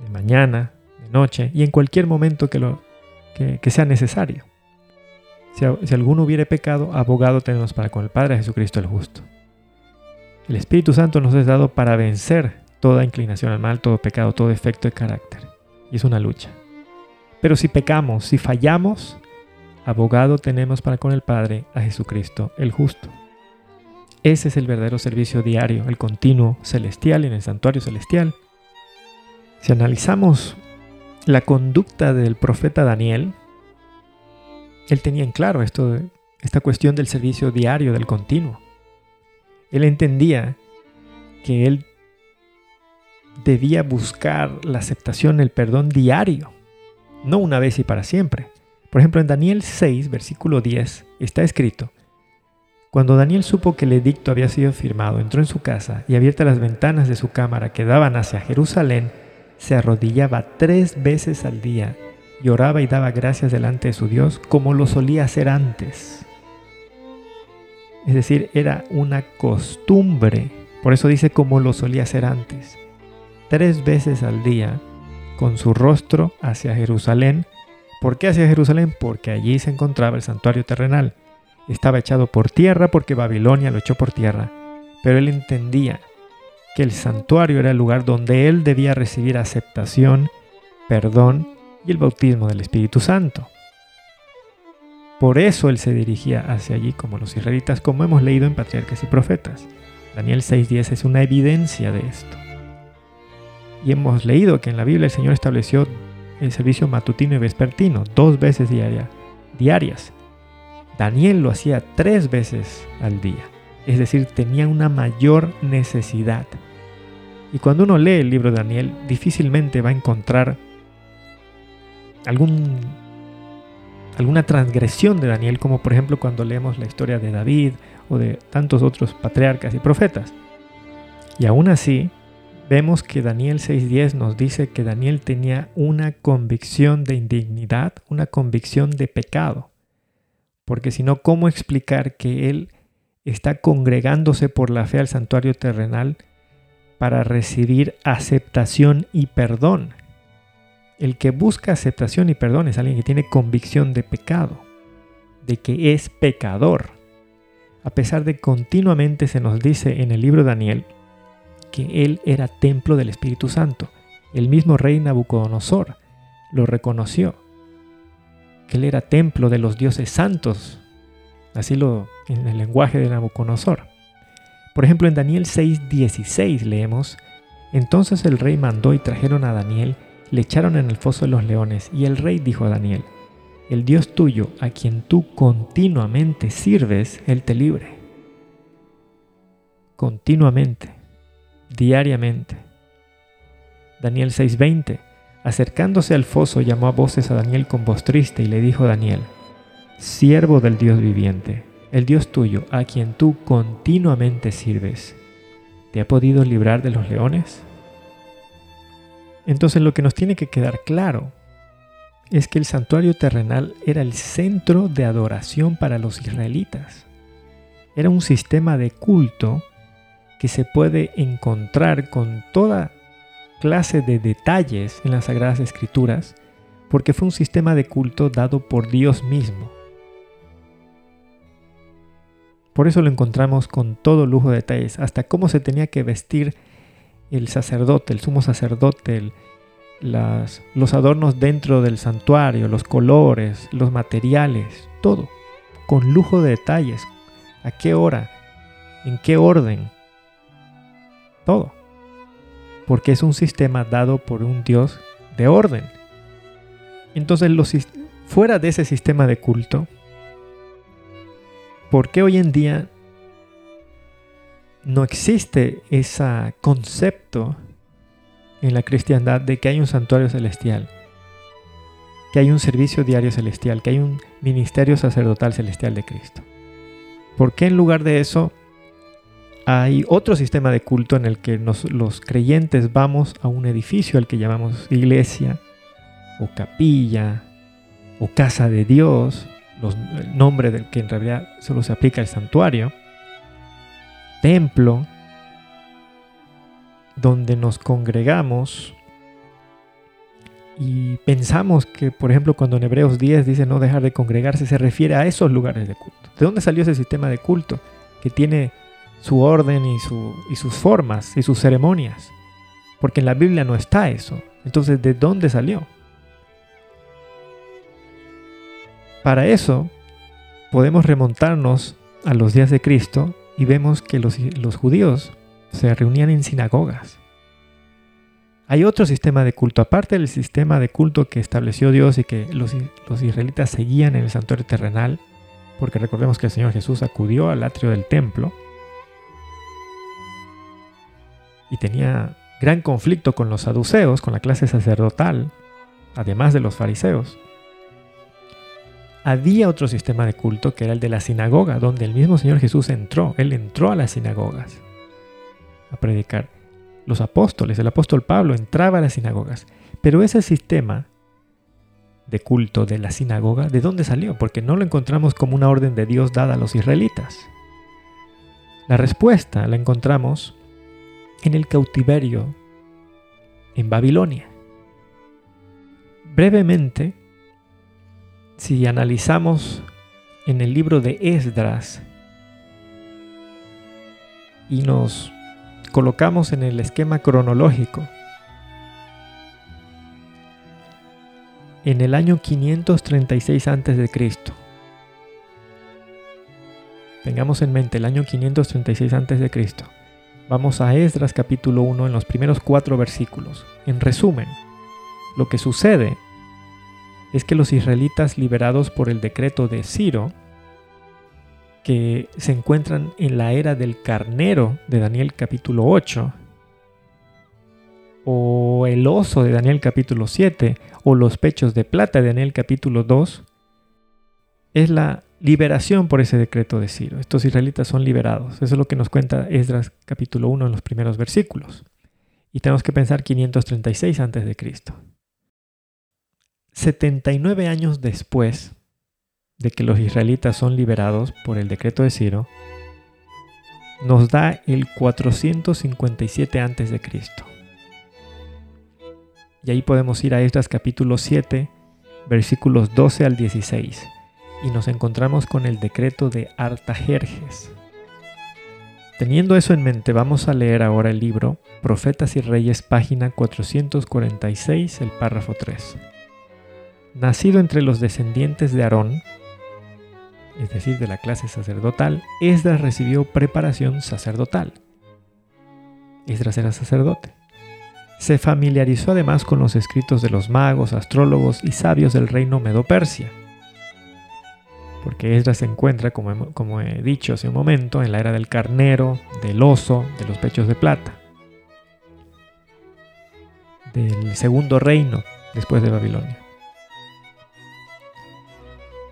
de mañana, de noche y en cualquier momento que, lo, que, sea necesario. Si, si alguno hubiere pecado, abogado tenemos para con el Padre Jesucristo el justo. El Espíritu Santo nos es dado para vencer toda inclinación al mal, todo pecado, todo defecto de carácter. Y es una lucha. Pero si pecamos, si fallamos, abogado tenemos para con el Padre a Jesucristo el justo. Ese es el verdadero servicio diario, el continuo celestial en el santuario celestial. Si analizamos la conducta del profeta Daniel, él tenía en claro esto, esta cuestión del servicio diario, del continuo. Él entendía que él debía buscar la aceptación, el perdón diario, no una vez y para siempre. Por ejemplo, en Daniel 6, versículo 10, está escrito, Cuando Daniel supo que el edicto había sido firmado, entró en su casa y abiertas las ventanas de su cámara que daban hacia Jerusalén, se arrodillaba tres veces al día y oraba y daba gracias delante de su Dios como lo solía hacer antes. Es decir, era una costumbre. Por eso dice como lo solía hacer antes. Tres veces al día, con su rostro hacia Jerusalén. ¿Por qué hacia Jerusalén? Porque allí se encontraba el santuario terrenal. Estaba echado por tierra porque Babilonia lo echó por tierra. Pero él entendía que el santuario era el lugar donde él debía recibir aceptación, perdón y el bautismo del Espíritu Santo. Por eso él se dirigía hacia allí como los israelitas, como hemos leído en Patriarcas y Profetas. Daniel 6.10 es una evidencia de esto. Y hemos leído que en la Biblia el Señor estableció el servicio matutino y vespertino, dos veces diaria, diarias. Daniel lo hacía tres veces al día, es decir, tenía una mayor necesidad. Y cuando uno lee el libro de Daniel, difícilmente va a encontrar algún, alguna transgresión de Daniel, como por ejemplo cuando leemos la historia de David o de tantos otros patriarcas y profetas. Y aún así, vemos que Daniel 6.10 nos dice que Daniel tenía una convicción de indignidad, una convicción de pecado. Porque si no, ¿cómo explicar que él está congregándose por la fe al santuario terrenal para recibir aceptación y perdón. El que busca aceptación y perdón es alguien que tiene convicción de pecado, de que es pecador. A pesar de continuamente se nos dice en el libro de Daniel que él era templo del Espíritu Santo. El mismo rey Nabucodonosor lo reconoció, que él era templo de los dioses santos. Así lo en el lenguaje de Nabucodonosor. Por ejemplo, en Daniel 6:16 leemos, entonces el rey mandó y trajeron a Daniel, le echaron en el foso de los leones, y el rey dijo a Daniel, el Dios tuyo, a quien tú continuamente sirves, Él te libre. Continuamente, diariamente. Daniel 6:20, acercándose al foso, llamó a voces a Daniel con voz triste y le dijo a Daniel, siervo del Dios viviente, el Dios tuyo, a quien tú continuamente sirves, ¿te ha podido librar de los leones? Entonces lo que nos tiene que quedar claro es que el santuario terrenal era el centro de adoración para los israelitas. Era un sistema de culto que se puede encontrar con toda clase de detalles en las Sagradas Escrituras, porque fue un sistema de culto dado por Dios mismo. Por eso lo encontramos con todo lujo de detalles, hasta cómo se tenía que vestir el sacerdote, el sumo sacerdote, los adornos dentro del santuario, los colores, los materiales, todo, con lujo de detalles, a qué hora, en qué orden, todo. Porque es un sistema dado por un Dios de orden. Entonces, fuera de ese sistema de culto, ¿por qué hoy en día no existe ese concepto en la cristiandad de que hay un santuario celestial, que hay un servicio diario celestial, que hay un ministerio sacerdotal celestial de Cristo? ¿Por qué en lugar de eso hay otro sistema de culto en el que los creyentes vamos a un edificio al que llamamos iglesia o capilla o casa de Dios el nombre del que en realidad solo se aplica al santuario, templo, donde nos congregamos y pensamos que, por ejemplo, cuando en Hebreos 10 dice no dejar de congregarse, se refiere a esos lugares de culto. ¿De dónde salió ese sistema de culto que tiene su orden y, y sus formas y sus ceremonias. Porque en la Biblia no está eso. Entonces, ¿de dónde salió? Para eso, podemos remontarnos a los días de Cristo y vemos que los, judíos se reunían en sinagogas. Hay otro sistema de culto, aparte del sistema de culto que estableció Dios y que los, israelitas seguían en el santuario terrenal, porque recordemos que el Señor Jesús acudió al atrio del templo y tenía gran conflicto con los saduceos, con la clase sacerdotal, además de los fariseos había otro sistema de culto que era el de la sinagoga, donde el mismo Señor Jesús entró. Él entró a las sinagogas a predicar. Los apóstoles, el apóstol Pablo entraba a las sinagogas. Pero ese sistema de culto de la sinagoga, ¿de dónde salió? Porque no lo encontramos como una orden de Dios dada a los israelitas. La respuesta la encontramos en el cautiverio en Babilonia. Brevemente, si analizamos en el libro de Esdras y nos colocamos en el esquema cronológico, en el año 536 a.C. Tengamos en mente el año 536 a.C. Vamos a Esdras capítulo 1 en los primeros cuatro versículos. En resumen, lo que sucede es que los israelitas liberados por el decreto de Ciro, que se encuentran en la era del carnero de Daniel capítulo 8, o el oso de Daniel capítulo 7, o los pechos de plata de Daniel capítulo 2, es la liberación por ese decreto de Ciro. Estos israelitas son liberados. Eso es lo que nos cuenta Esdras capítulo 1 en los primeros versículos. Y tenemos que pensar 536 a.C. 79 años después de que los israelitas son liberados por el decreto de Ciro, nos da el 457 a.C. Y ahí podemos ir a Esdras capítulo 7, versículos 12 al 16, y nos encontramos con el decreto de Artajerjes. Teniendo eso en mente, vamos a leer ahora el libro Profetas y Reyes, página 446, el párrafo 3 nacido entre los descendientes de Aarón, es decir, de la clase sacerdotal, Esdras recibió preparación sacerdotal. Esdras era sacerdote. Se familiarizó además con los escritos de los magos, astrólogos y sabios del reino Medo-Persia, porque Esdras se encuentra, como, como he dicho hace un momento, en la era del carnero, del oso, de los pechos de plata, del segundo reino después de Babilonia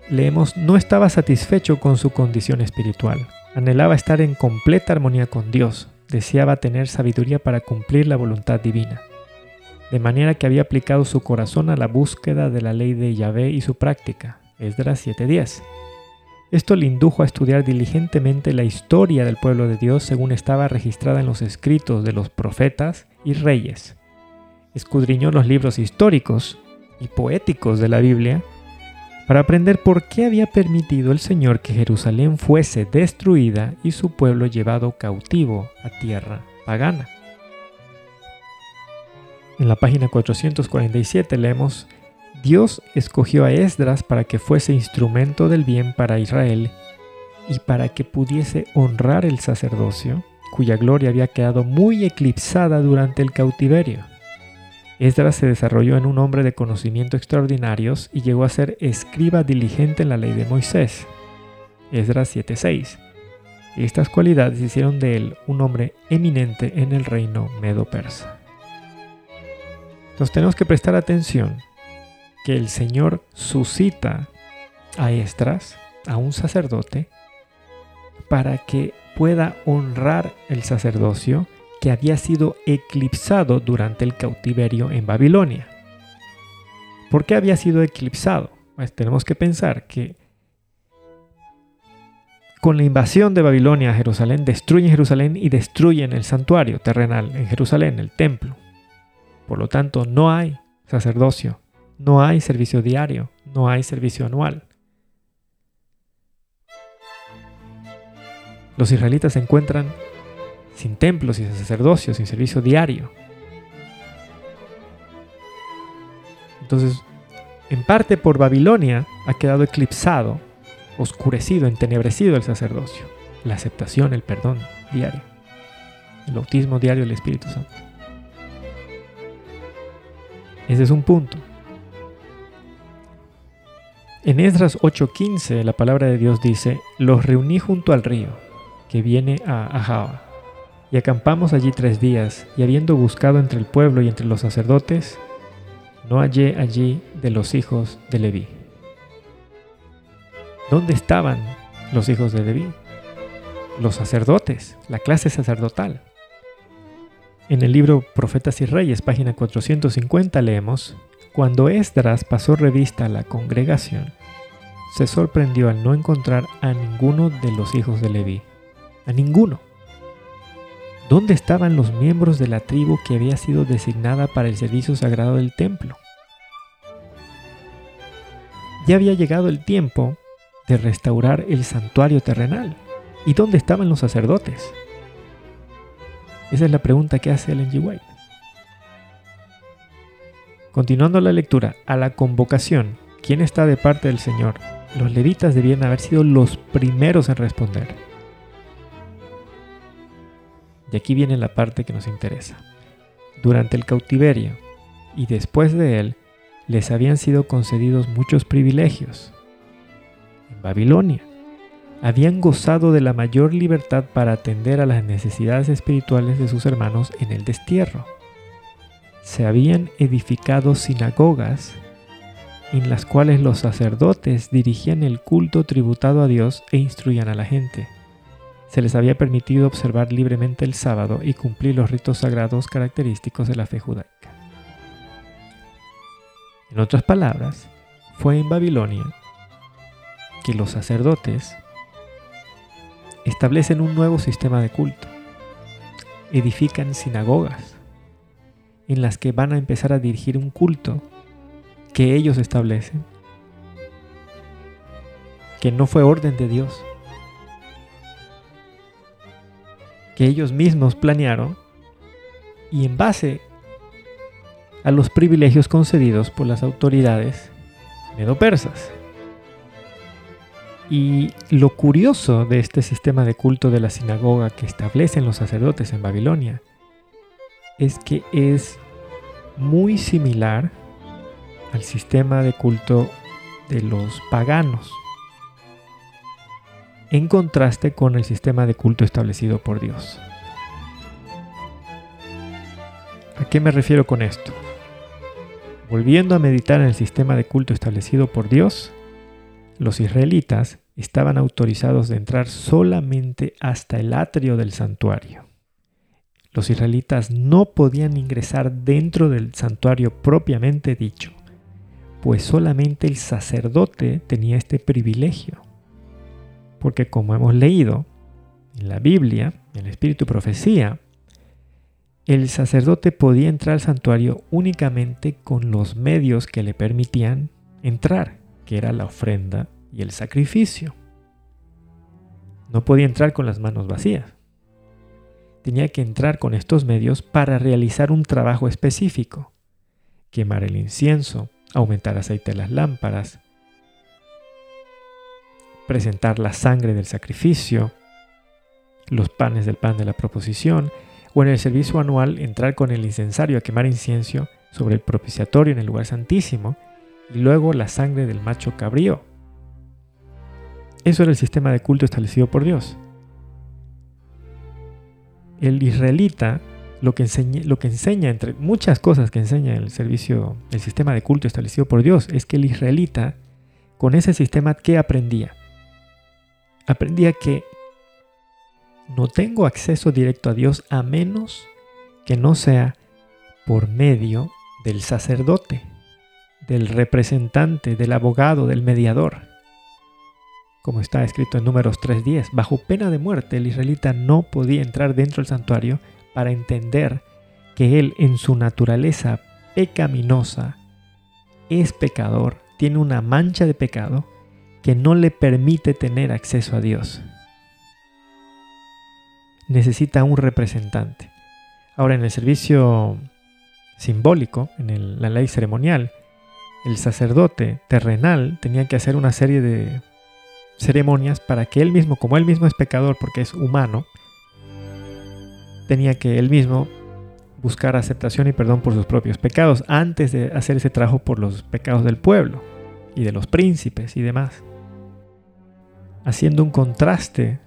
leemos, no estaba satisfecho con su condición espiritual. Anhelaba estar en completa armonía con Dios. Deseaba tener sabiduría para cumplir la voluntad divina. De manera que había aplicado su corazón a la búsqueda de la ley de Yahvé y su práctica. Esdras 7:10. Esto le indujo a estudiar diligentemente la historia del pueblo de Dios según estaba registrada en los escritos de los profetas y reyes. Escudriñó los libros históricos y poéticos de la Biblia para aprender por qué había permitido el Señor que Jerusalén fuese destruida y su pueblo llevado cautivo a tierra pagana. En la página 447 leemos, Dios escogió a Esdras para que fuese instrumento del bien para Israel y para que pudiese honrar el sacerdocio, cuya gloria había quedado muy eclipsada durante el cautiverio. Esdras se desarrolló en un hombre de conocimiento extraordinarios y llegó a ser escriba diligente en la ley de Moisés. Esdras 7:6. Estas cualidades hicieron de él un hombre eminente en el reino medo-persa. Entonces tenemos que prestar atención que el Señor suscita a Esdras, a un sacerdote, para que pueda honrar el sacerdocio que había sido eclipsado durante el cautiverio en Babilonia. ¿Por qué había sido eclipsado? Pues tenemos que pensar que con la invasión de Babilonia a Jerusalén, destruyen Jerusalén y destruyen el santuario terrenal en Jerusalén, el templo. Por lo tanto, no hay sacerdocio, no hay servicio diario, no hay servicio anual. Los israelitas se encuentran sin templos, sin sacerdocio, sin servicio diario. Entonces, en parte por Babilonia ha quedado eclipsado, oscurecido, entenebrecido el sacerdocio, la aceptación, el perdón diario, el bautismo diario del Espíritu Santo. Ese es un punto. En Esdras 8:15 la palabra de Dios dice, los reuní junto al río, que viene a Ahava, y acampamos allí tres días, y habiendo buscado entre el pueblo y entre los sacerdotes, no hallé allí de los hijos de Leví. ¿Dónde estaban los hijos de Leví? Los sacerdotes, la clase sacerdotal. En el libro Profetas y Reyes, página 450, leemos, Cuando Esdras pasó revista a la congregación, se sorprendió al no encontrar a ninguno de los hijos de Leví. A ninguno. ¿Dónde estaban los miembros de la tribu que había sido designada para el servicio sagrado del templo? Ya había llegado el tiempo de restaurar el santuario terrenal. ¿Y dónde estaban los sacerdotes? Esa es la pregunta que hace Ellen G. White. Continuando la lectura, a la convocación, ¿quién está de parte del Señor? Los levitas debían haber sido los primeros en responder. Y aquí viene la parte que nos interesa. Durante el cautiverio y después de él, les habían sido concedidos muchos privilegios. En Babilonia, habían gozado de la mayor libertad para atender a las necesidades espirituales de sus hermanos en el destierro. Se habían edificado sinagogas en las cuales los sacerdotes dirigían el culto tributado a Dios e instruían a la gente. Se les había permitido observar libremente el sábado y cumplir los ritos sagrados característicos de la fe judaica. En otras palabras, fue en Babilonia que los sacerdotes establecen un nuevo sistema de culto, edifican sinagogas en las que van a empezar a dirigir un culto que ellos establecen, que no fue orden de Dios, que ellos mismos planearon y en base a los privilegios concedidos por las autoridades medo-persas. Y lo curioso de este sistema de culto de la sinagoga que establecen los sacerdotes en Babilonia es que es muy similar al sistema de culto de los paganos, en contraste con el sistema de culto establecido por Dios. ¿A qué me refiero con esto? Volviendo a meditar en el sistema de culto establecido por Dios, los israelitas estaban autorizados de entrar solamente hasta el atrio del santuario. Los israelitas no podían ingresar dentro del santuario propiamente dicho, pues solamente el sacerdote tenía este privilegio. Porque como hemos leído en la Biblia, en el Espíritu Profecía, el sacerdote podía entrar al santuario únicamente con los medios que le permitían entrar, que era la ofrenda y el sacrificio. No podía entrar con las manos vacías. Tenía que entrar con estos medios para realizar un trabajo específico. Quemar el incienso, aumentar aceite de las lámparas, presentar la sangre del sacrificio, los panes del pan de la proposición, o en el servicio anual entrar con el incensario a quemar incienso sobre el propiciatorio en el lugar santísimo y luego la sangre del macho cabrío. Eso era el sistema de culto establecido por Dios. El israelita lo que, enseña, lo que enseña, entre muchas cosas que enseña el servicio, el sistema de culto establecido por Dios, es que el israelita, con ese sistema, ¿qué aprendía? Aprendía que no tengo acceso directo a Dios a menos que no sea por medio del sacerdote, del representante, del abogado, del mediador. Como está escrito en Números 3.10, bajo pena de muerte el israelita no podía entrar dentro del santuario para entender que él en su naturaleza pecaminosa es pecador, tiene una mancha de pecado que no le permite tener acceso a Dios. necesita un representante. Ahora, en el servicio simbólico, en la ley ceremonial, el sacerdote terrenal tenía que hacer una serie de ceremonias para que él mismo, como él mismo es pecador porque es humano, tenía que él mismo buscar aceptación y perdón por sus propios pecados antes de hacer ese trabajo por los pecados del pueblo y de los príncipes y demás. Haciendo un contraste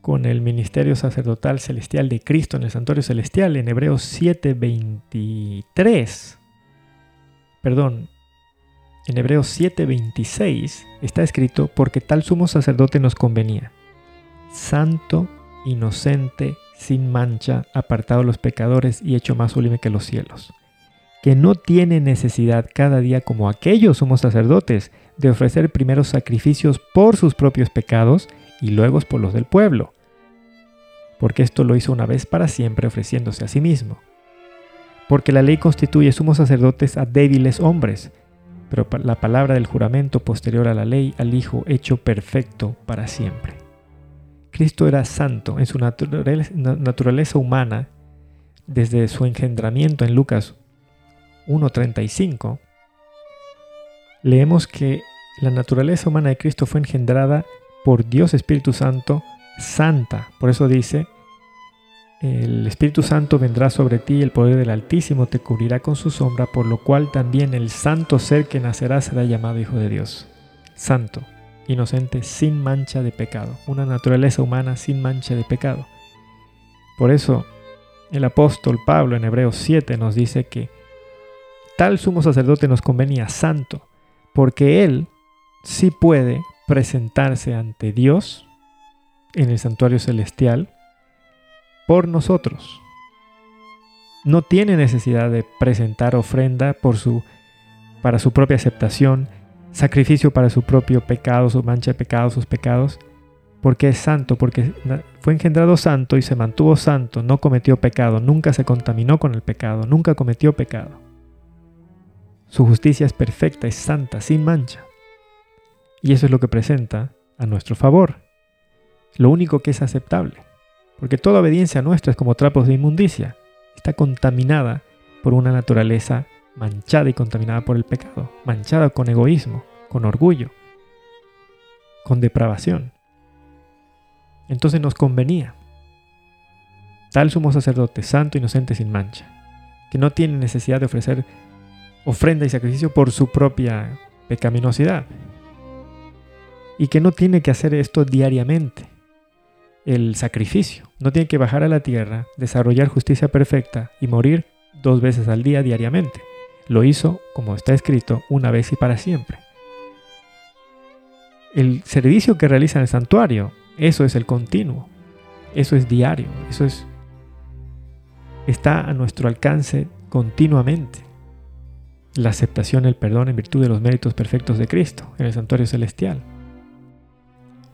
con el ministerio sacerdotal celestial de Cristo en el santuario celestial en Hebreos 7:23. Perdón, en Hebreos 7:26 está escrito, porque tal sumo sacerdote nos convenía, santo, inocente, sin mancha, apartado de los pecadores y hecho más sublime que los cielos, que no tiene necesidad cada día como aquellos sumos sacerdotes de ofrecer primeros sacrificios por sus propios pecados y luego por los del pueblo, porque esto lo hizo una vez para siempre ofreciéndose a sí mismo. Porque la ley constituye sumos sacerdotes a débiles hombres, pero la palabra del juramento posterior a la ley al Hijo hecho perfecto para siempre. Cristo era santo en su naturaleza humana desde su engendramiento en Lucas 1.35. Leemos que la naturaleza humana de Cristo fue engendrada por Dios Espíritu Santo, santa. Por eso dice, el Espíritu Santo vendrá sobre ti y el poder del Altísimo te cubrirá con su sombra, por lo cual también el santo ser que nacerá será llamado Hijo de Dios. Santo, inocente, sin mancha de pecado. Una naturaleza humana sin mancha de pecado. Por eso el apóstol Pablo en Hebreos 7 nos dice que tal sumo sacerdote nos convenía santo, porque él sí puede presentarse ante Dios en el santuario celestial por nosotros. No tiene necesidad de presentar ofrenda por su, para su propia aceptación, sacrificio para su propio pecado, su mancha de pecado, sus pecados, porque es santo, porque fue engendrado santo y se mantuvo santo, no cometió pecado, nunca se contaminó con el pecado, nunca cometió pecado. Su justicia es perfecta, es santa, sin mancha. Y eso es lo que presenta a nuestro favor. Lo único que es aceptable porque toda obediencia nuestra es como trapos de inmundicia, está contaminada por una naturaleza manchada y contaminada por el pecado, manchada con egoísmo, con orgullo, con depravación. Entonces nos convenía tal sumo sacerdote, santo, inocente, sin mancha, que no tiene necesidad de ofrecer ofrenda y sacrificio por su propia pecaminosidad, y que no tiene que hacer esto diariamente, el sacrificio. No tiene que bajar a la tierra, desarrollar justicia perfecta y morir dos veces al día diariamente. Lo hizo, como está escrito, una vez y para siempre. El servicio que realiza en el santuario, eso es el continuo, eso es diario, eso es está a nuestro alcance continuamente. La aceptación, el perdón en virtud de los méritos perfectos de Cristo en el santuario celestial.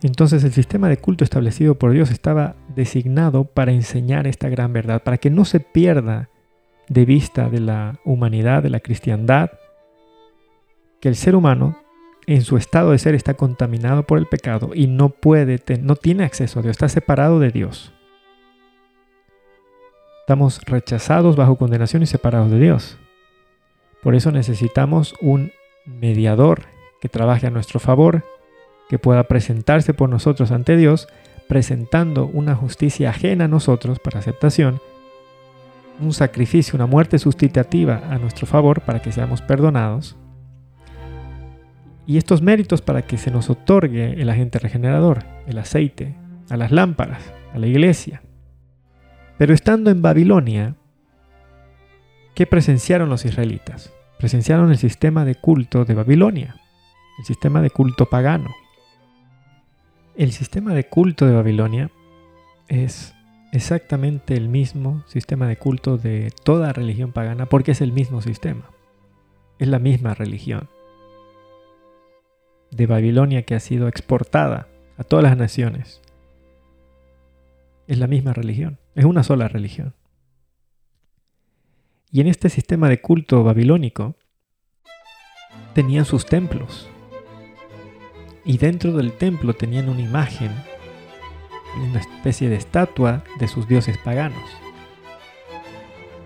Entonces el sistema de culto establecido por Dios estaba designado para enseñar esta gran verdad, para que no se pierda de vista de la humanidad, de la cristiandad, que el ser humano en su estado de ser está contaminado por el pecado y no puede, no tiene acceso a Dios, está separado de Dios. Estamos rechazados bajo condenación y separados de Dios. Por eso necesitamos un mediador que trabaje a nuestro favor, que pueda presentarse por nosotros ante Dios, presentando una justicia ajena a nosotros para aceptación, un sacrificio, una muerte sustitutiva a nuestro favor para que seamos perdonados, y estos méritos para que se nos otorgue el agente regenerador, el aceite, a las lámparas, a la iglesia. Pero estando en Babilonia, ¿qué presenciaron los israelitas? Presenciaron el sistema de culto de Babilonia, el sistema de culto pagano. El sistema de culto de Babilonia es exactamente el mismo sistema de culto de toda religión pagana porque es el mismo sistema. Es la misma religión de Babilonia que ha sido exportada a todas las naciones. Es la misma religión, es una sola religión. Y en este sistema de culto babilónico tenían sus templos, y dentro del templo tenían una imagen, una especie de estatua de sus dioses paganos.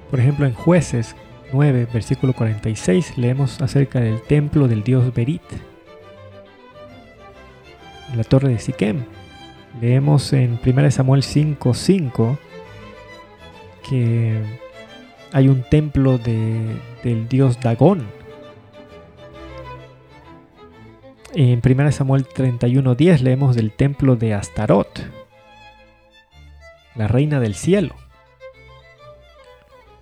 Por ejemplo, en Jueces 9, versículo 46, leemos acerca del templo del dios Berit. En la torre de Siquem. Leemos en 1 Samuel 5, 5 que hay un templo del dios Dagón. En 1 Samuel 31.10 leemos del templo de Astarot, la reina del cielo,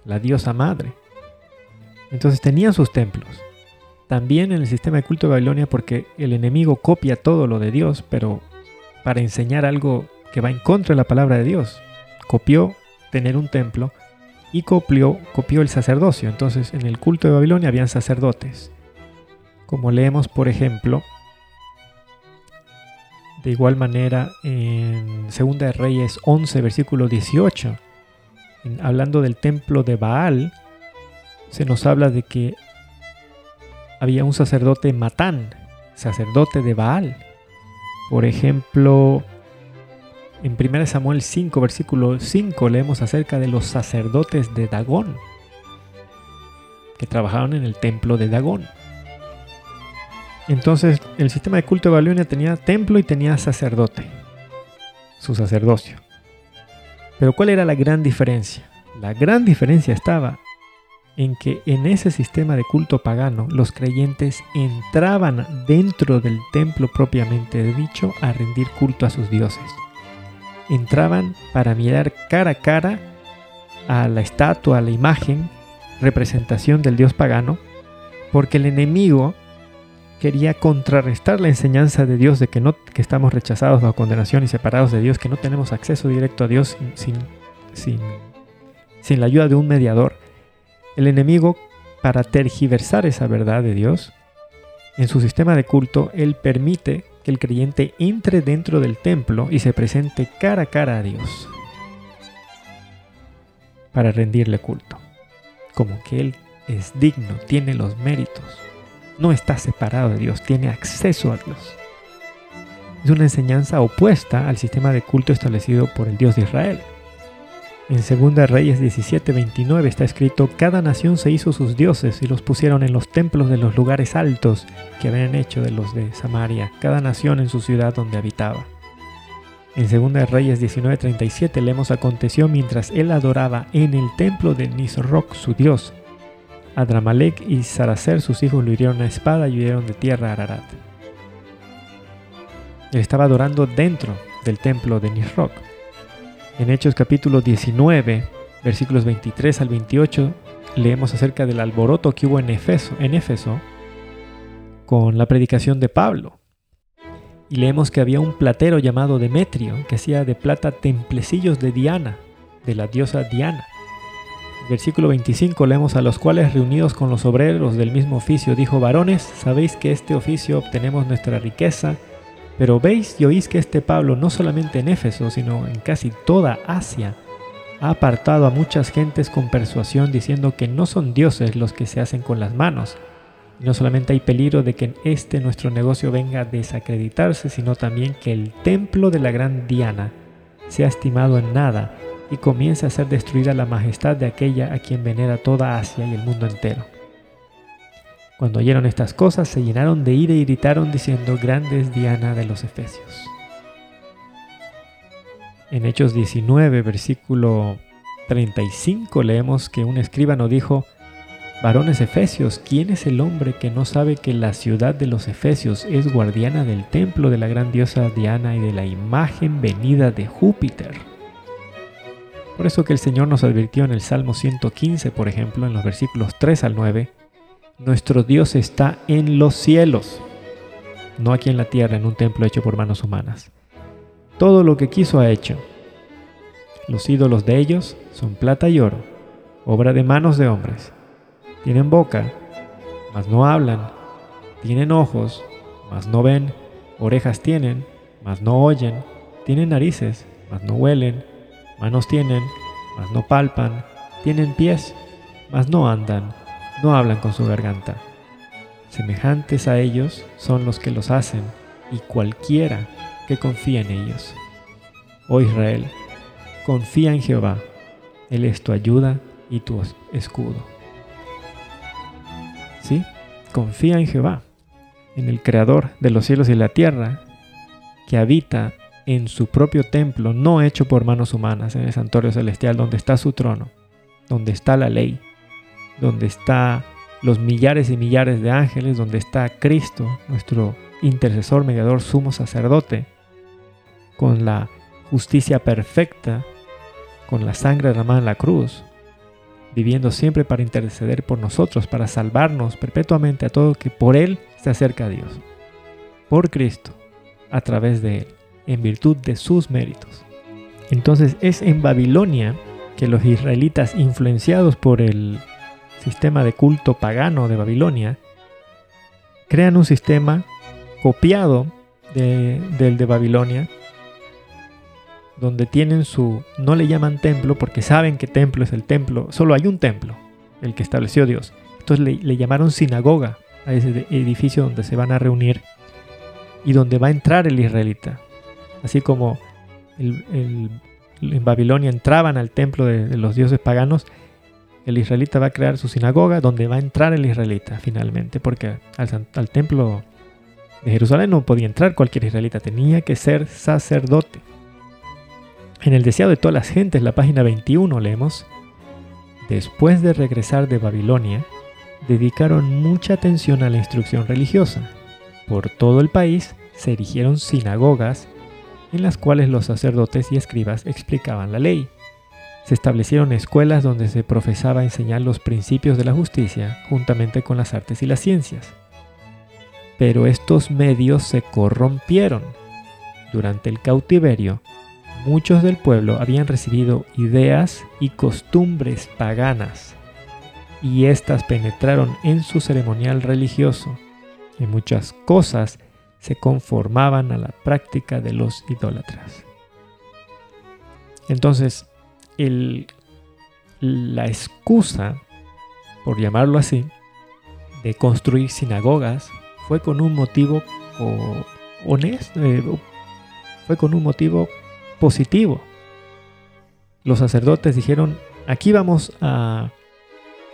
la diosa madre. Entonces tenían sus templos. También en el sistema de culto de Babilonia porque el enemigo copia todo lo de Dios, pero para enseñar algo que va en contra de la palabra de Dios. Copió tener un templo y copió, copió el sacerdocio. Entonces en el culto de Babilonia habían sacerdotes. Como leemos, por ejemplo, de igual manera en 2 de Reyes 11, versículo 18, hablando del templo de Baal, se nos habla de que había un sacerdote Matán, sacerdote de Baal. Por ejemplo, en 1 Samuel 5, versículo 5, leemos acerca de los sacerdotes de Dagón, que trabajaron en el templo de Dagón. Entonces, el sistema de culto de Babilonia tenía templo y tenía sacerdote, su sacerdocio. Pero ¿cuál era la gran diferencia? La gran diferencia estaba en que en ese sistema de culto pagano los creyentes entraban dentro del templo propiamente dicho a rendir culto a sus dioses entraban para mirar cara a cara a la estatua, a la imagen, representación del dios pagano, porque el enemigo quería contrarrestar la enseñanza de Dios de que, no, que estamos rechazados bajo condenación y separados de Dios, que no tenemos acceso directo a Dios sin, sin, sin la ayuda de un mediador. El enemigo, para tergiversar esa verdad de Dios, en su sistema de culto, él permite que el creyente entre dentro del templo y se presente cara a cara a Dios para rendirle culto, como que Él es digno, tiene los méritos, no está separado de Dios, tiene acceso a Dios. Es una enseñanza opuesta al sistema de culto establecido por el Dios de Israel. En 2 Reyes 17:29 está escrito, Cada nación se hizo sus dioses y los pusieron en los templos de los lugares altos que habían hecho de los de Samaria, cada nación en su ciudad donde habitaba. En 2 Reyes 19:37 leemos aconteció mientras él adoraba en el templo de Nisroch su dios. Adramalek y Saracer sus hijos lo hirieron a espada y huyeron de tierra a Ararat. Él estaba adorando dentro del templo de Nisroch. En Hechos capítulo 19, versículos 23 al 28, leemos acerca del alboroto que hubo en Éfeso, en Éfeso con la predicación de Pablo. Y leemos que había un platero llamado Demetrio que hacía de plata templecillos de Diana, de la diosa Diana. Versículo 25 leemos a los cuales reunidos con los obreros del mismo oficio dijo, varones, sabéis que este oficio obtenemos nuestra riqueza pero veis y oís que este Pablo no solamente en Éfeso, sino en casi toda Asia, ha apartado a muchas gentes con persuasión diciendo que no son dioses los que se hacen con las manos. No solamente hay peligro de que en este nuestro negocio venga a desacreditarse, sino también que el templo de la gran Diana sea estimado en nada y comience a ser destruida la majestad de aquella a quien venera toda Asia y el mundo entero. Cuando oyeron estas cosas se llenaron de ira y gritaron diciendo, Grande es Diana de los Efesios. En Hechos 19, versículo 35 leemos que un escribano dijo, Varones Efesios, ¿quién es el hombre que no sabe que la ciudad de los Efesios es guardiana del templo de la gran diosa Diana y de la imagen venida de Júpiter? Por eso que el Señor nos advirtió en el Salmo 115, por ejemplo, en los versículos 3 al 9, nuestro Dios está en los cielos, no aquí en la tierra, en un templo hecho por manos humanas. Todo lo que quiso ha hecho. Los ídolos de ellos son plata y oro, obra de manos de hombres. Tienen boca, mas no hablan. Tienen ojos, mas no ven. Orejas tienen, mas no oyen. Tienen narices, mas no huelen. Manos tienen, mas no palpan. Tienen pies, mas no andan no hablan con su garganta. Semejantes a ellos son los que los hacen y cualquiera que confía en ellos. oh Israel, confía en Jehová, Él es tu ayuda y tu escudo. ¿Sí? Confía en Jehová, en el Creador de los cielos y la tierra, que habita en su propio templo, no hecho por manos humanas, en el santuario celestial, donde está su trono, donde está la ley, donde está los millares y millares de ángeles, donde está Cristo, nuestro intercesor, mediador, sumo sacerdote, con la justicia perfecta, con la sangre derramada en la cruz, viviendo siempre para interceder por nosotros, para salvarnos perpetuamente a todo que por Él se acerca a Dios. Por Cristo, a través de Él, en virtud de sus méritos. Entonces es en Babilonia que los israelitas, influenciados por el sistema de culto pagano de Babilonia, crean un sistema copiado del de Babilonia, donde tienen su, no le llaman templo porque saben que templo es el templo, solo hay un templo, el que estableció Dios. Entonces le, llamaron sinagoga a ese edificio donde se van a reunir y donde va a entrar el israelita. Así como en Babilonia entraban al templo de los dioses paganos, el israelita va a crear su sinagoga donde va a entrar el israelita finalmente, porque al, templo de Jerusalén no podía entrar cualquier israelita, tenía que ser sacerdote. En el deseado de todas las gentes, la página 21 leemos, después de regresar de Babilonia, dedicaron mucha atención a la instrucción religiosa. Por todo el país se erigieron sinagogas en las cuales los sacerdotes y escribas explicaban la ley se establecieron escuelas donde se profesaba enseñar los principios de la justicia juntamente con las artes y las ciencias. Pero estos medios se corrompieron. Durante el cautiverio, muchos del pueblo habían recibido ideas y costumbres paganas, y éstas penetraron en su ceremonial religioso. En muchas cosas se conformaban a la práctica de los idólatras. Entonces, la excusa, por llamarlo así, de construir sinagogas fue con un motivo honesto, eh, fue con un motivo positivo. Los sacerdotes dijeron, aquí vamos a,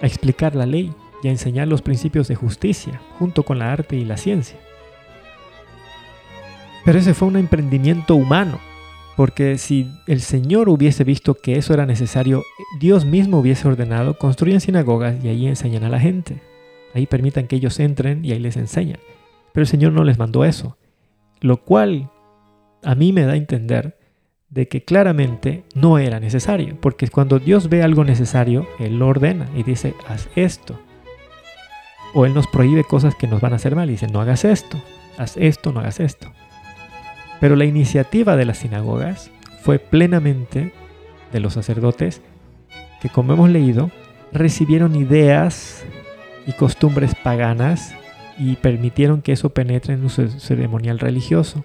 a explicar la ley y a enseñar los principios de justicia, junto con la arte y la ciencia. Pero ese fue un emprendimiento humano porque si el Señor hubiese visto que eso era necesario, Dios mismo hubiese ordenado, construyan sinagogas y ahí enseñan a la gente. Ahí permitan que ellos entren y ahí les enseñan. Pero el Señor no les mandó eso. Lo cual a mí me da a entender de que claramente no era necesario. Porque cuando Dios ve algo necesario, Él lo ordena y dice, haz esto. O Él nos prohíbe cosas que nos van a hacer mal y dice, no hagas esto, haz esto, no hagas esto. Pero la iniciativa de las sinagogas fue plenamente de los sacerdotes que, como hemos leído, recibieron ideas y costumbres paganas y permitieron que eso penetre en un ceremonial religioso.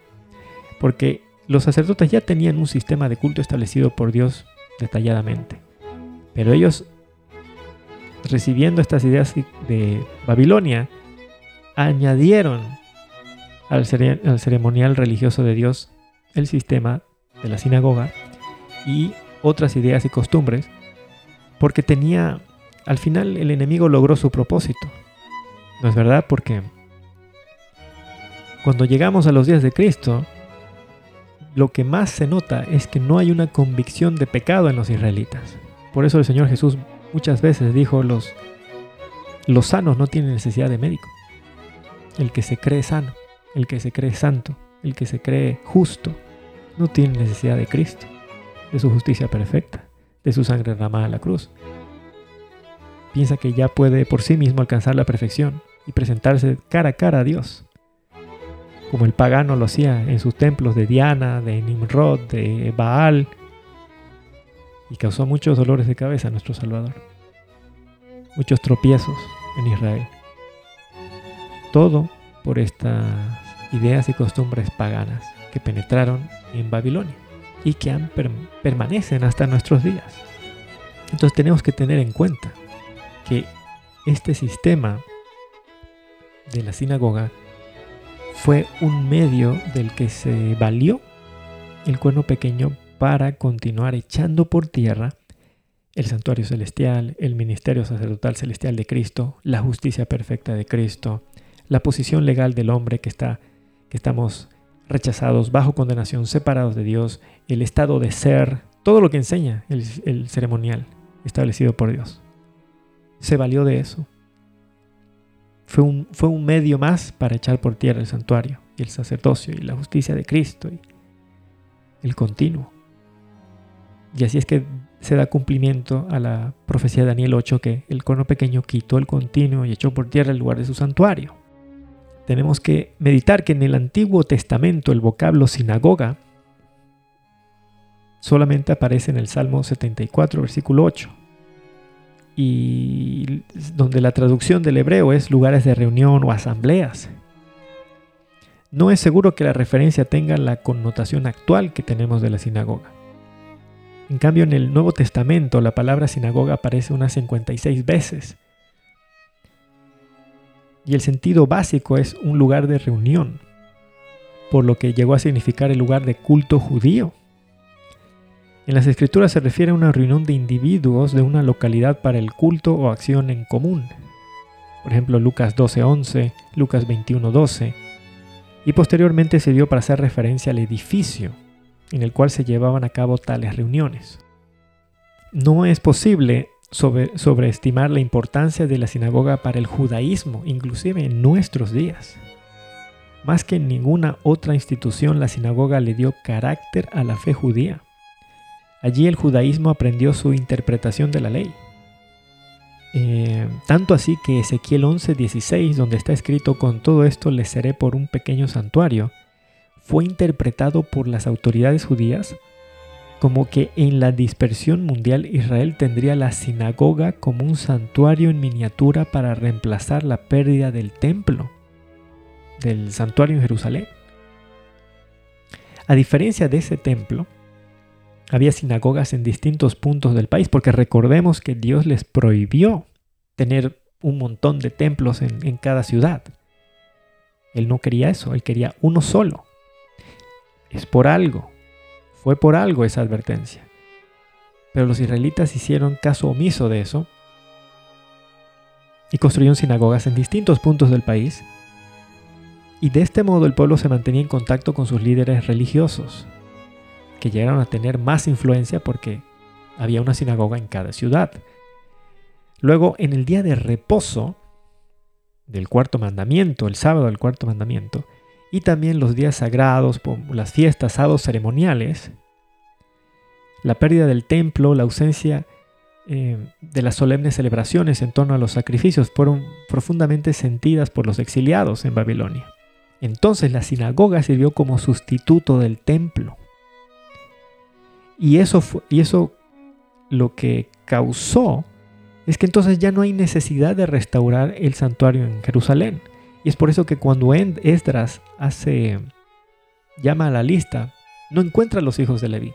Porque los sacerdotes ya tenían un sistema de culto establecido por Dios detalladamente. Pero ellos, recibiendo estas ideas de Babilonia, añadieron al, ceremonial religioso de Dios el sistema de la sinagoga y otras ideas y costumbres, porque tenía, al final el enemigo logró su propósito. ¿No es verdad? Porque cuando llegamos a los días de Cristo, lo que más se nota es que no hay una convicción de pecado en los israelitas. Por eso el Señor Jesús muchas veces dijo, los, los sanos no tienen necesidad de médico. El que se cree sano el que se cree santo, el que se cree justo, no tiene necesidad de Cristo, de su justicia perfecta, de su sangre derramada en la cruz. Piensa que ya puede por sí mismo alcanzar la perfección y presentarse cara a cara a Dios, como el pagano lo hacía en sus templos de Diana, de Nimrod, de Baal, y causó muchos dolores de cabeza a nuestro Salvador, muchos tropiezos en Israel. Todo por estas ideas y costumbres paganas que penetraron en Babilonia y que han permanecen hasta nuestros días. Entonces tenemos que tener en cuenta que este sistema de la sinagoga fue un medio del que se valió el cuerno pequeño para continuar echando por tierra el santuario celestial, el ministerio sacerdotal celestial de Cristo, la justicia perfecta de Cristo, la posición legal del hombre que está que estamos rechazados, bajo condenación, separados de Dios, el estado de ser, todo lo que enseña el, ceremonial establecido por Dios. Se valió de eso. Fue un, fue un medio más para echar por tierra el santuario y el sacerdocio y la justicia de Cristo y el continuo. Y así es que se da cumplimiento a la profecía de Daniel 8 que el cono pequeño quitó el continuo y echó por tierra el lugar de su santuario. Tenemos que meditar que en el Antiguo Testamento el vocablo sinagoga solamente aparece en el Salmo 74, versículo 8, y donde la traducción del hebreo es lugares de reunión o asambleas. No es seguro que la referencia tenga la connotación actual que tenemos de la sinagoga. En cambio, en el Nuevo Testamento la palabra sinagoga aparece unas 56 veces. Y el sentido básico es un lugar de reunión, por lo que llegó a significar el lugar de culto judío. En las escrituras se refiere a una reunión de individuos de una localidad para el culto o acción en común. Por ejemplo, Lucas 12:11, Lucas 21:12. Y posteriormente se dio para hacer referencia al edificio en el cual se llevaban a cabo tales reuniones. No es posible sobreestimar la importancia de la sinagoga para el judaísmo, inclusive en nuestros días. Más que en ninguna otra institución, la sinagoga le dio carácter a la fe judía. Allí el judaísmo aprendió su interpretación de la ley. Eh, tanto así que Ezequiel 11:16, donde está escrito, con todo esto le seré por un pequeño santuario, fue interpretado por las autoridades judías como que en la dispersión mundial Israel tendría la sinagoga como un santuario en miniatura para reemplazar la pérdida del templo, del santuario en Jerusalén. A diferencia de ese templo, había sinagogas en distintos puntos del país, porque recordemos que Dios les prohibió tener un montón de templos en, en cada ciudad. Él no quería eso, él quería uno solo es por algo. Fue por algo esa advertencia. Pero los israelitas hicieron caso omiso de eso y construyeron sinagogas en distintos puntos del país. Y de este modo el pueblo se mantenía en contacto con sus líderes religiosos, que llegaron a tener más influencia porque había una sinagoga en cada ciudad. Luego, en el día de reposo del cuarto mandamiento, el sábado del cuarto mandamiento, y también los días sagrados, las fiestas, sábados ceremoniales, la pérdida del templo, la ausencia eh, de las solemnes celebraciones en torno a los sacrificios fueron profundamente sentidas por los exiliados en Babilonia. Entonces la sinagoga sirvió como sustituto del templo. Y eso, y eso lo que causó es que entonces ya no hay necesidad de restaurar el santuario en Jerusalén. Y es por eso que cuando Esdras hace, llama a la lista, no encuentra a los hijos de Leví,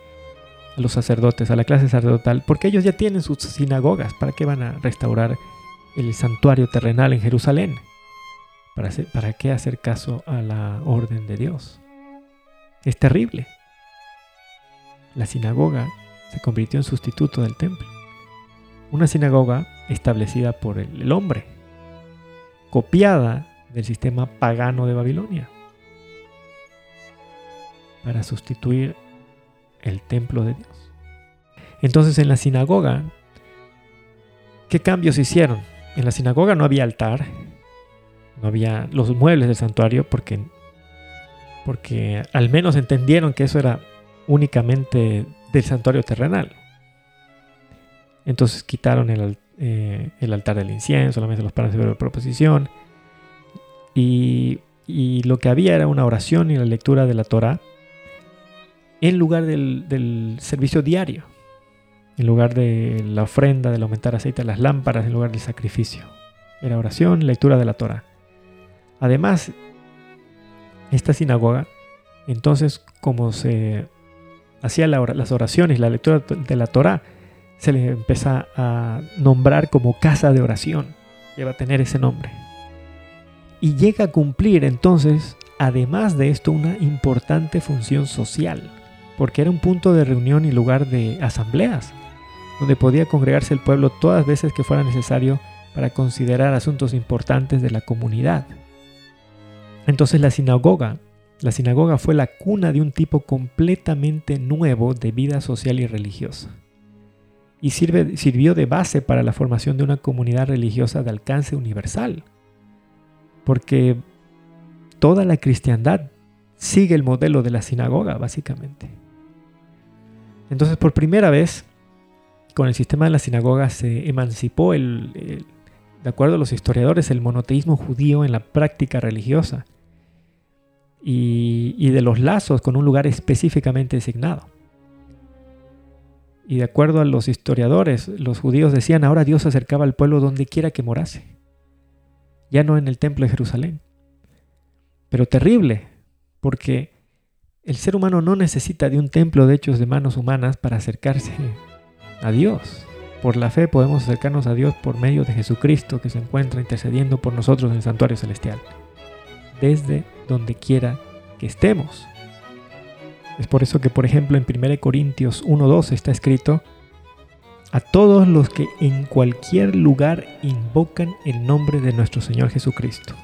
a los sacerdotes, a la clase sacerdotal, porque ellos ya tienen sus sinagogas. ¿Para qué van a restaurar el santuario terrenal en Jerusalén? ¿Para, ¿Para qué hacer caso a la orden de Dios? Es terrible. La sinagoga se convirtió en sustituto del templo. Una sinagoga establecida por el hombre, copiada del sistema pagano de Babilonia para sustituir el templo de Dios. Entonces en la sinagoga, ¿qué cambios hicieron? En la sinagoga no había altar, no había los muebles del santuario porque, porque al menos entendieron que eso era únicamente del santuario terrenal. Entonces quitaron el, eh, el altar del incienso, solamente los panes de proposición, y, lo que había era una oración y la lectura de la Torah en lugar del, servicio diario, en lugar de la ofrenda, del aumentar aceite a las lámparas, en lugar del sacrificio. Era oración, lectura de la Torah. Además, esta sinagoga, entonces, como se hacía las oraciones, la lectura de la Torah, se le empieza a nombrar como casa de oración. Lleva a tener ese nombre y llega a cumplir entonces, además de esto, una importante función social. porque era un punto de reunión y lugar de asambleas, donde podía congregarse el pueblo todas las veces que fuera necesario para considerar asuntos importantes de la comunidad. Entonces la sinagoga, la sinagoga fue la cuna de un tipo completamente nuevo de vida social y religiosa. Y sirve, sirvió de base para la formación de una comunidad religiosa de alcance universal. Porque toda la cristiandad sigue el modelo de la sinagoga, básicamente. Entonces, por primera vez, con el sistema de la sinagoga se emancipó, el, de acuerdo a los historiadores, el monoteísmo judío en la práctica religiosa y, y de los lazos con un lugar específicamente designado. Y de acuerdo a los historiadores, los judíos decían, ahora Dios se acercaba al pueblo donde quiera que morase, ya no en el templo de Jerusalén. Pero terrible, porque el ser humano no necesita de un templo de hechos de manos humanas para acercarse a Dios. Por la fe podemos acercarnos a Dios por medio de Jesucristo que se encuentra intercediendo por nosotros en el santuario celestial, desde donde quiera que estemos. Es por eso que, por ejemplo, en 1 Corintios 1.2 está escrito, a todos los que en cualquier lugar invocan el nombre de nuestro Señor Jesucristo.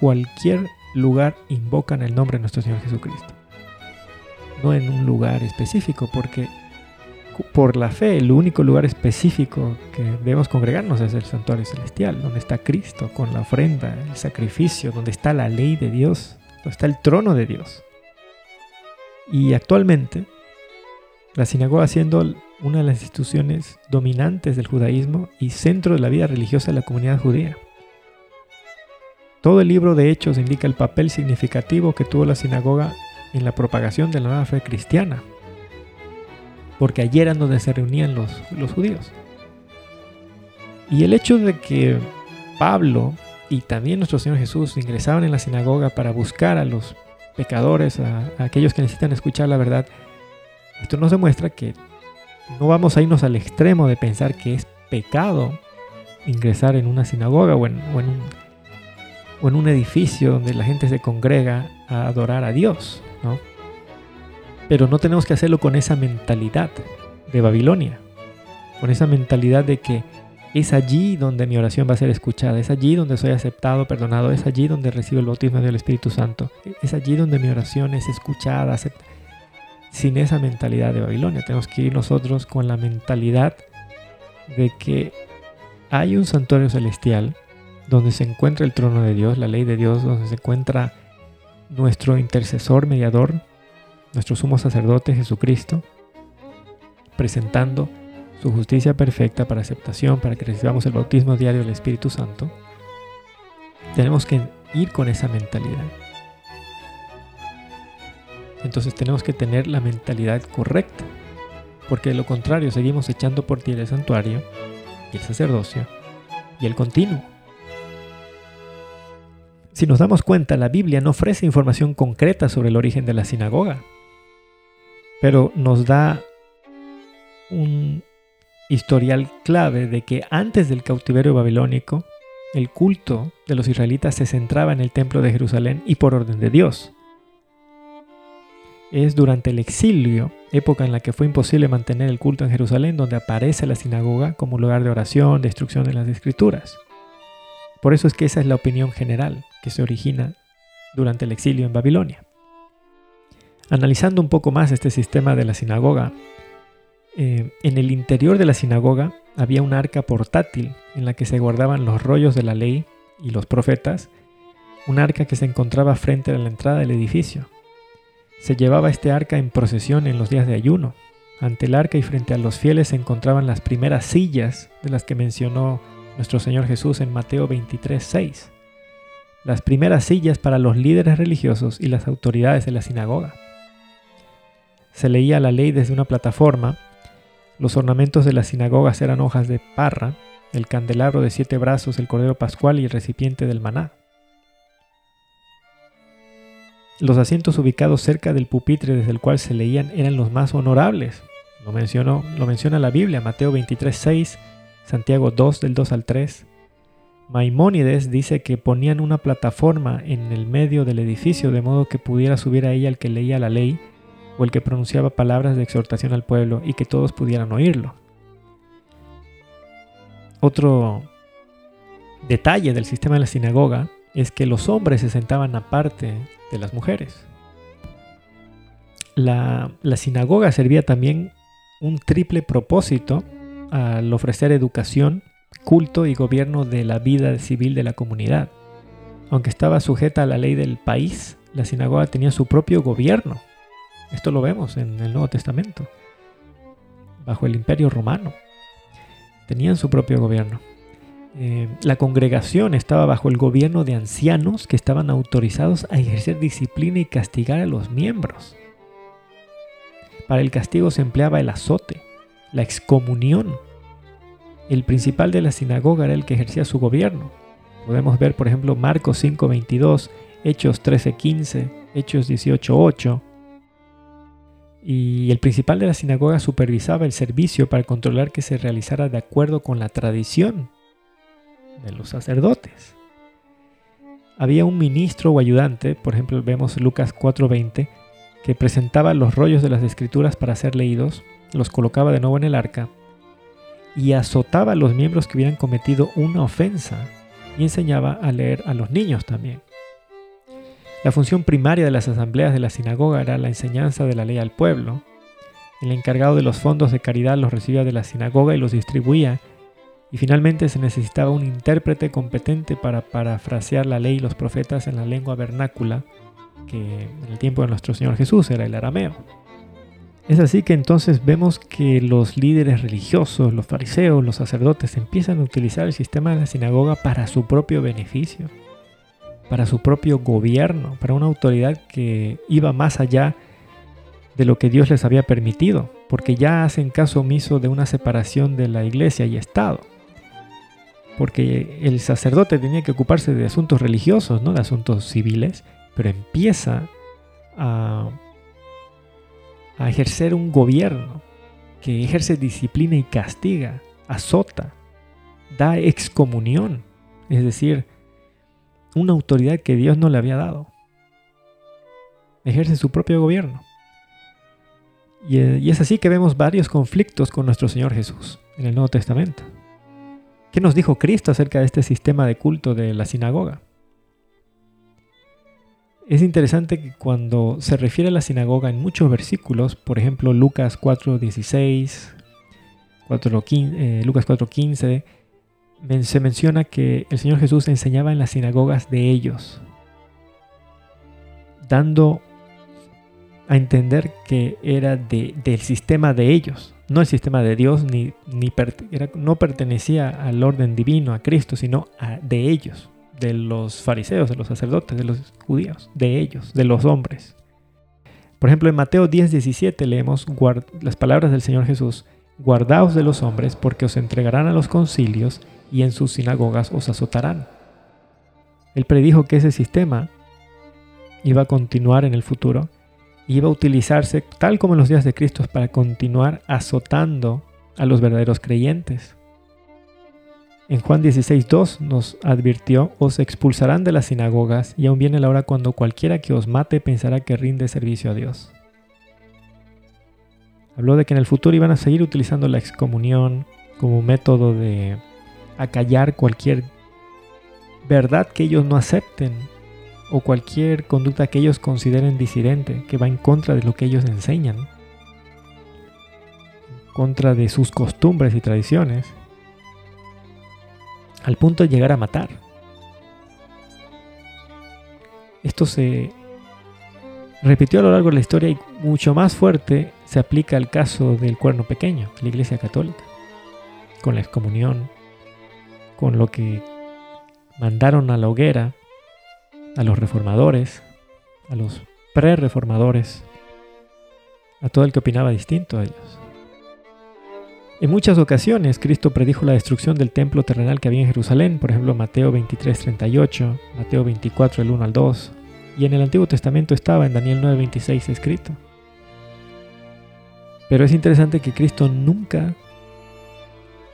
Cualquier lugar invocan el nombre de nuestro Señor Jesucristo. No en un lugar específico, porque por la fe el único lugar específico que debemos congregarnos es el santuario celestial, donde está Cristo con la ofrenda, el sacrificio, donde está la ley de Dios, donde está el trono de Dios. Y actualmente, la sinagoga siendo una de las instituciones dominantes del judaísmo y centro de la vida religiosa de la comunidad judía. Todo el libro de Hechos indica el papel significativo que tuvo la sinagoga en la propagación de la nueva fe cristiana, porque allí eran donde se reunían los, judíos. Y el hecho de que Pablo y también nuestro Señor Jesús ingresaban en la sinagoga para buscar a los pecadores, a aquellos que necesitan escuchar la verdad, esto nos demuestra que no vamos a irnos al extremo de pensar que es pecado ingresar en una sinagoga o en, un edificio donde la gente se congrega a adorar a Dios, ¿no? Pero no tenemos que hacerlo con esa mentalidad de Babilonia, con esa mentalidad de que es allí donde mi oración va a ser escuchada, es allí donde soy aceptado, perdonado, es allí donde recibo el bautismo del Espíritu Santo, es allí donde mi oración es escuchada, aceptada. Sin esa mentalidad de Babilonia, tenemos que ir nosotros con la mentalidad de que hay un santuario celestial donde se encuentra el trono de Dios, la ley de Dios, donde se encuentra nuestro intercesor, mediador, nuestro sumo sacerdote Jesucristo, presentando su justicia perfecta para aceptación, para que recibamos el bautismo diario del Espíritu Santo, tenemos que ir con esa mentalidad. Entonces tenemos que tener la mentalidad correcta, porque de lo contrario seguimos echando por tierra el santuario y el sacerdocio y el continuo. Si nos damos cuenta, la Biblia no ofrece información concreta sobre el origen de la sinagoga, pero nos da un historial clave de que antes del cautiverio babilónico, el culto de los israelitas se centraba en el templo de Jerusalén y por orden de Dios. Es durante el exilio, época en la que fue imposible mantener el culto en Jerusalén, donde aparece la sinagoga como lugar de oración, de instrucción de las escrituras. Por eso es que esa es la opinión general que se origina durante el exilio en Babilonia. Analizando un poco más este sistema de la sinagoga, eh, en el interior de la sinagoga había un arca portátil en la que se guardaban los rollos de la ley y los profetas, un arca que se encontraba frente a la entrada del edificio. Se llevaba este arca en procesión en los días de ayuno. Ante el arca y frente a los fieles se encontraban las primeras sillas de las que mencionó nuestro Señor Jesús en Mateo 23, 6 las primeras sillas para los líderes religiosos y las autoridades de la sinagoga. Se leía la ley desde una plataforma, los ornamentos de las sinagogas eran hojas de parra, el candelabro de siete brazos, el cordero pascual y el recipiente del maná. Los asientos ubicados cerca del pupitre desde el cual se leían eran los más honorables. Lo, mencionó, lo menciona la Biblia, Mateo 23, 6, Santiago 2 del 2 al 3, Maimónides dice que ponían una plataforma en el medio del edificio de modo que pudiera subir a ella el que leía la ley o el que pronunciaba palabras de exhortación al pueblo y que todos pudieran oírlo. Otro detalle del sistema de la sinagoga es que los hombres se sentaban aparte de las mujeres. La, sinagoga servía también un triple propósito al ofrecer educación, culto y gobierno de la vida civil de la comunidad. Aunque estaba sujeta a la ley del país, la sinagoga tenía su propio gobierno. Esto lo vemos en el Nuevo Testamento, bajo el imperio romano. Tenían su propio gobierno. Eh, la congregación estaba bajo el gobierno de ancianos que estaban autorizados a ejercer disciplina y castigar a los miembros. Para el castigo se empleaba el azote, la excomunión. El principal de la sinagoga era el que ejercía su gobierno. Podemos ver, por ejemplo, Marcos 5:22, Hechos 13:15, Hechos 18:8. Y el principal de la sinagoga supervisaba el servicio para controlar que se realizara de acuerdo con la tradición de los sacerdotes. Había un ministro o ayudante, por ejemplo vemos Lucas 4:20, que presentaba los rollos de las escrituras para ser leídos, los colocaba de nuevo en el arca y azotaba a los miembros que hubieran cometido una ofensa y enseñaba a leer a los niños también. La función primaria de las asambleas de la sinagoga era la enseñanza de la ley al pueblo. El encargado de los fondos de caridad los recibía de la sinagoga y los distribuía y finalmente se necesitaba un intérprete competente para parafrasear la ley y los profetas en la lengua vernácula, que en el tiempo de nuestro Señor Jesús era el arameo. Es así que entonces vemos que los líderes religiosos, los fariseos, los sacerdotes empiezan a utilizar el sistema de la sinagoga para su propio beneficio, para su propio gobierno, para una autoridad que iba más allá de lo que Dios les había permitido, porque ya hacen caso omiso de una separación de la iglesia y Estado porque el sacerdote tenía que ocuparse de asuntos religiosos, no de asuntos civiles, pero empieza a, ejercer un gobierno que ejerce disciplina y castiga, azota, da excomunión, es decir, una autoridad que Dios no le había dado. Ejerce su propio gobierno. y es así que vemos varios conflictos con nuestro Señor Jesús en el Nuevo Testamento. ¿Qué nos dijo Cristo acerca de este sistema de culto de la sinagoga? Es interesante que cuando se refiere a la sinagoga en muchos versículos, por ejemplo Lucas 4.16, 4, eh, Lucas 4.15, se menciona que el Señor Jesús enseñaba en las sinagogas de ellos, dando a entender que era del sistema de ellos, no el sistema de Dios, ni, no pertenecía al orden divino, a Cristo, sino de ellos, de los fariseos, de los sacerdotes, de los judíos, de ellos, de los hombres. Por ejemplo, en Mateo 10, 17 leemos las palabras del Señor Jesús, guardaos de los hombres porque os entregarán a los concilios y en sus sinagogas os azotarán. Él predijo que ese sistema iba a continuar en el futuro iba a utilizarse, tal como en los días de Cristo, para continuar azotando a los verdaderos creyentes. En Juan 16.2 nos advirtió, os expulsarán de las sinagogas y aún viene la hora cuando cualquiera que os mate pensará que rinde servicio a Dios. Habló de que en el futuro iban a seguir utilizando la excomunión como método de acallar cualquier verdad que ellos no acepten o cualquier conducta que ellos consideren disidente, que va en contra de lo que ellos enseñan, contra de sus costumbres y tradiciones, al punto de llegar a matar. Esto se repitió a lo largo de la historia y mucho más fuerte se aplica al caso del cuerno pequeño, la Iglesia Católica, con la excomunión, con lo que mandaron a la hoguera a los reformadores, a los pre-reformadores, a todo el que opinaba distinto a ellos. En muchas ocasiones Cristo predijo la destrucción del templo terrenal que había en Jerusalén, por ejemplo Mateo 23:38, Mateo 24 el 1 al 2, y en el Antiguo Testamento estaba en Daniel 9:26 escrito. Pero es interesante que Cristo nunca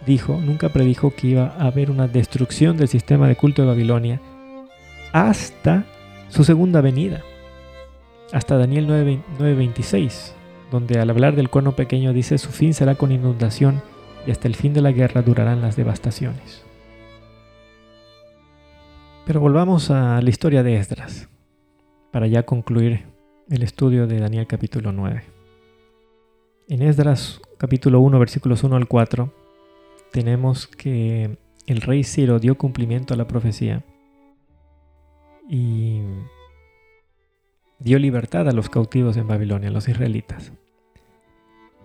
dijo, nunca predijo que iba a haber una destrucción del sistema de culto de Babilonia hasta su segunda venida, hasta Daniel 9:26, donde al hablar del cuerno pequeño dice su fin será con inundación y hasta el fin de la guerra durarán las devastaciones. Pero volvamos a la historia de Esdras, para ya concluir el estudio de Daniel capítulo 9. En Esdras capítulo 1 versículos 1 al 4 tenemos que el rey Ciro dio cumplimiento a la profecía y dio libertad a los cautivos en Babilonia, los israelitas.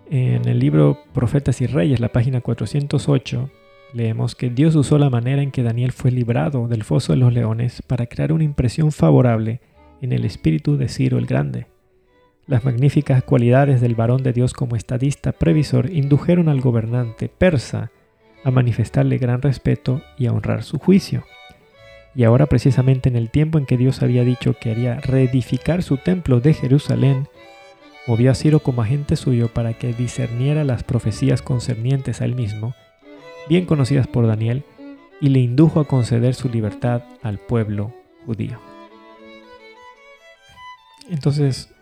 En el libro Profetas y Reyes, la página 408, leemos que Dios usó la manera en que Daniel fue librado del foso de los leones para crear una impresión favorable en el espíritu de Ciro el Grande. Las magníficas cualidades del varón de Dios como estadista previsor indujeron al gobernante persa a manifestarle gran respeto y a honrar su juicio. Y ahora precisamente en el tiempo en que Dios había dicho que haría reedificar su templo de Jerusalén, movió a Ciro como agente suyo para que discerniera las profecías concernientes a él mismo bien conocidas por Daniel, y le indujo a conceder su libertad al pueblo judío. Entonces,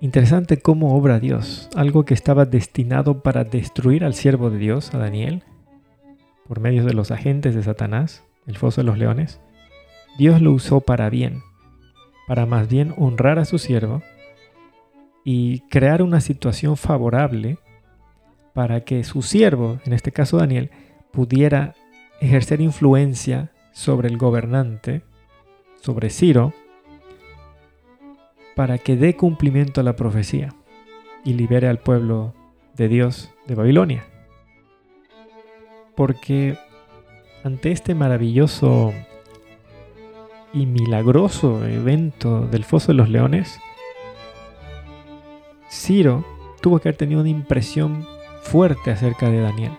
interesante cómo obra Dios, algo que estaba destinado para destruir al siervo de Dios, a Daniel, por medio de los agentes de Satanás, el foso de los leones, Dios lo usó para bien, para más bien honrar a su siervo y crear una situación favorable para que su siervo, en este caso Daniel, pudiera ejercer influencia sobre el gobernante, sobre Ciro, para que dé cumplimiento a la profecía y libere al pueblo de Dios de Babilonia. Porque ante este maravilloso y milagroso evento del Foso de los Leones, Ciro tuvo que haber tenido una impresión fuerte acerca de Daniel.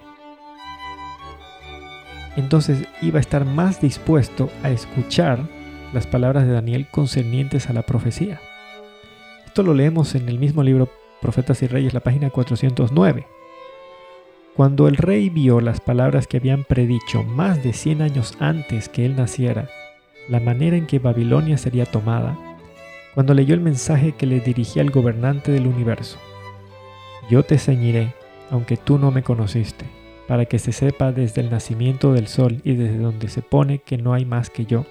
Entonces iba a estar más dispuesto a escuchar las palabras de Daniel concernientes a la profecía. Esto lo leemos en el mismo libro Profetas y Reyes, la página 409. Cuando el rey vio las palabras que habían predicho más de 100 años antes que él naciera, la manera en que Babilonia sería tomada, cuando leyó el mensaje que le dirigía el gobernante del universo, yo te ceñiré aunque tú no me conociste, para que se sepa desde el nacimiento del sol y desde donde se pone que no hay más que yo.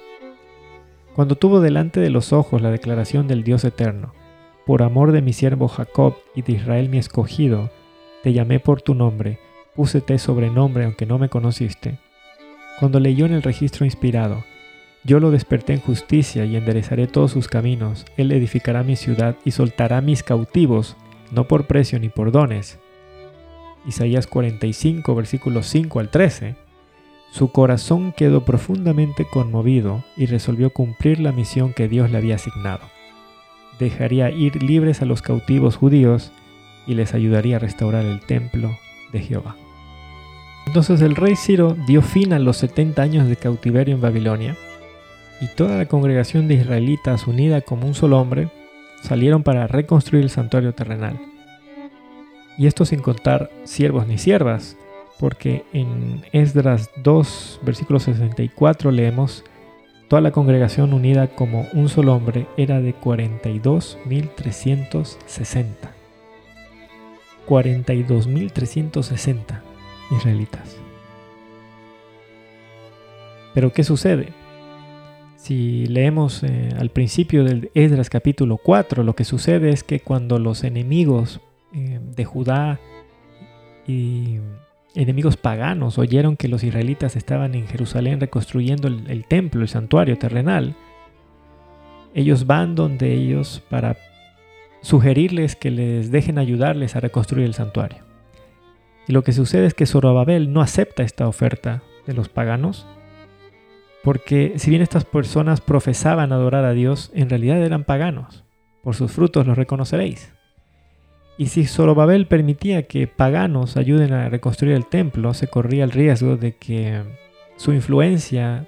Cuando tuvo delante de los ojos la declaración del Dios eterno, por amor de mi siervo Jacob y de Israel mi escogido, te llamé por tu nombre, púsete sobrenombre aunque no me conociste. Cuando leyó en el registro inspirado, yo lo desperté en justicia y enderezaré todos sus caminos, él edificará mi ciudad y soltará mis cautivos, no por precio ni por dones, Isaías 45, versículos 5 al 13, su corazón quedó profundamente conmovido y resolvió cumplir la misión que Dios le había asignado. Dejaría ir libres a los cautivos judíos y les ayudaría a restaurar el templo de Jehová. Entonces el rey Ciro dio fin a los 70 años de cautiverio en Babilonia y toda la congregación de israelitas unida como un solo hombre salieron para reconstruir el santuario terrenal y esto sin contar siervos ni siervas, porque en Esdras 2, versículo 64 leemos, toda la congregación unida como un solo hombre era de 42.360. 42.360 israelitas. Pero ¿qué sucede? Si leemos eh, al principio del Esdras capítulo 4, lo que sucede es que cuando los enemigos eh, de Judá y enemigos paganos oyeron que los israelitas estaban en Jerusalén reconstruyendo el, templo, el santuario terrenal, ellos van donde ellos para sugerirles que les dejen ayudarles a reconstruir el santuario. Y lo que sucede es que Zorobabel no acepta esta oferta de los paganos, porque si bien estas personas profesaban adorar a Dios, en realidad eran paganos. Por sus frutos los reconoceréis. Y si Zorobabel permitía que paganos ayuden a reconstruir el templo, se corría el riesgo de que su influencia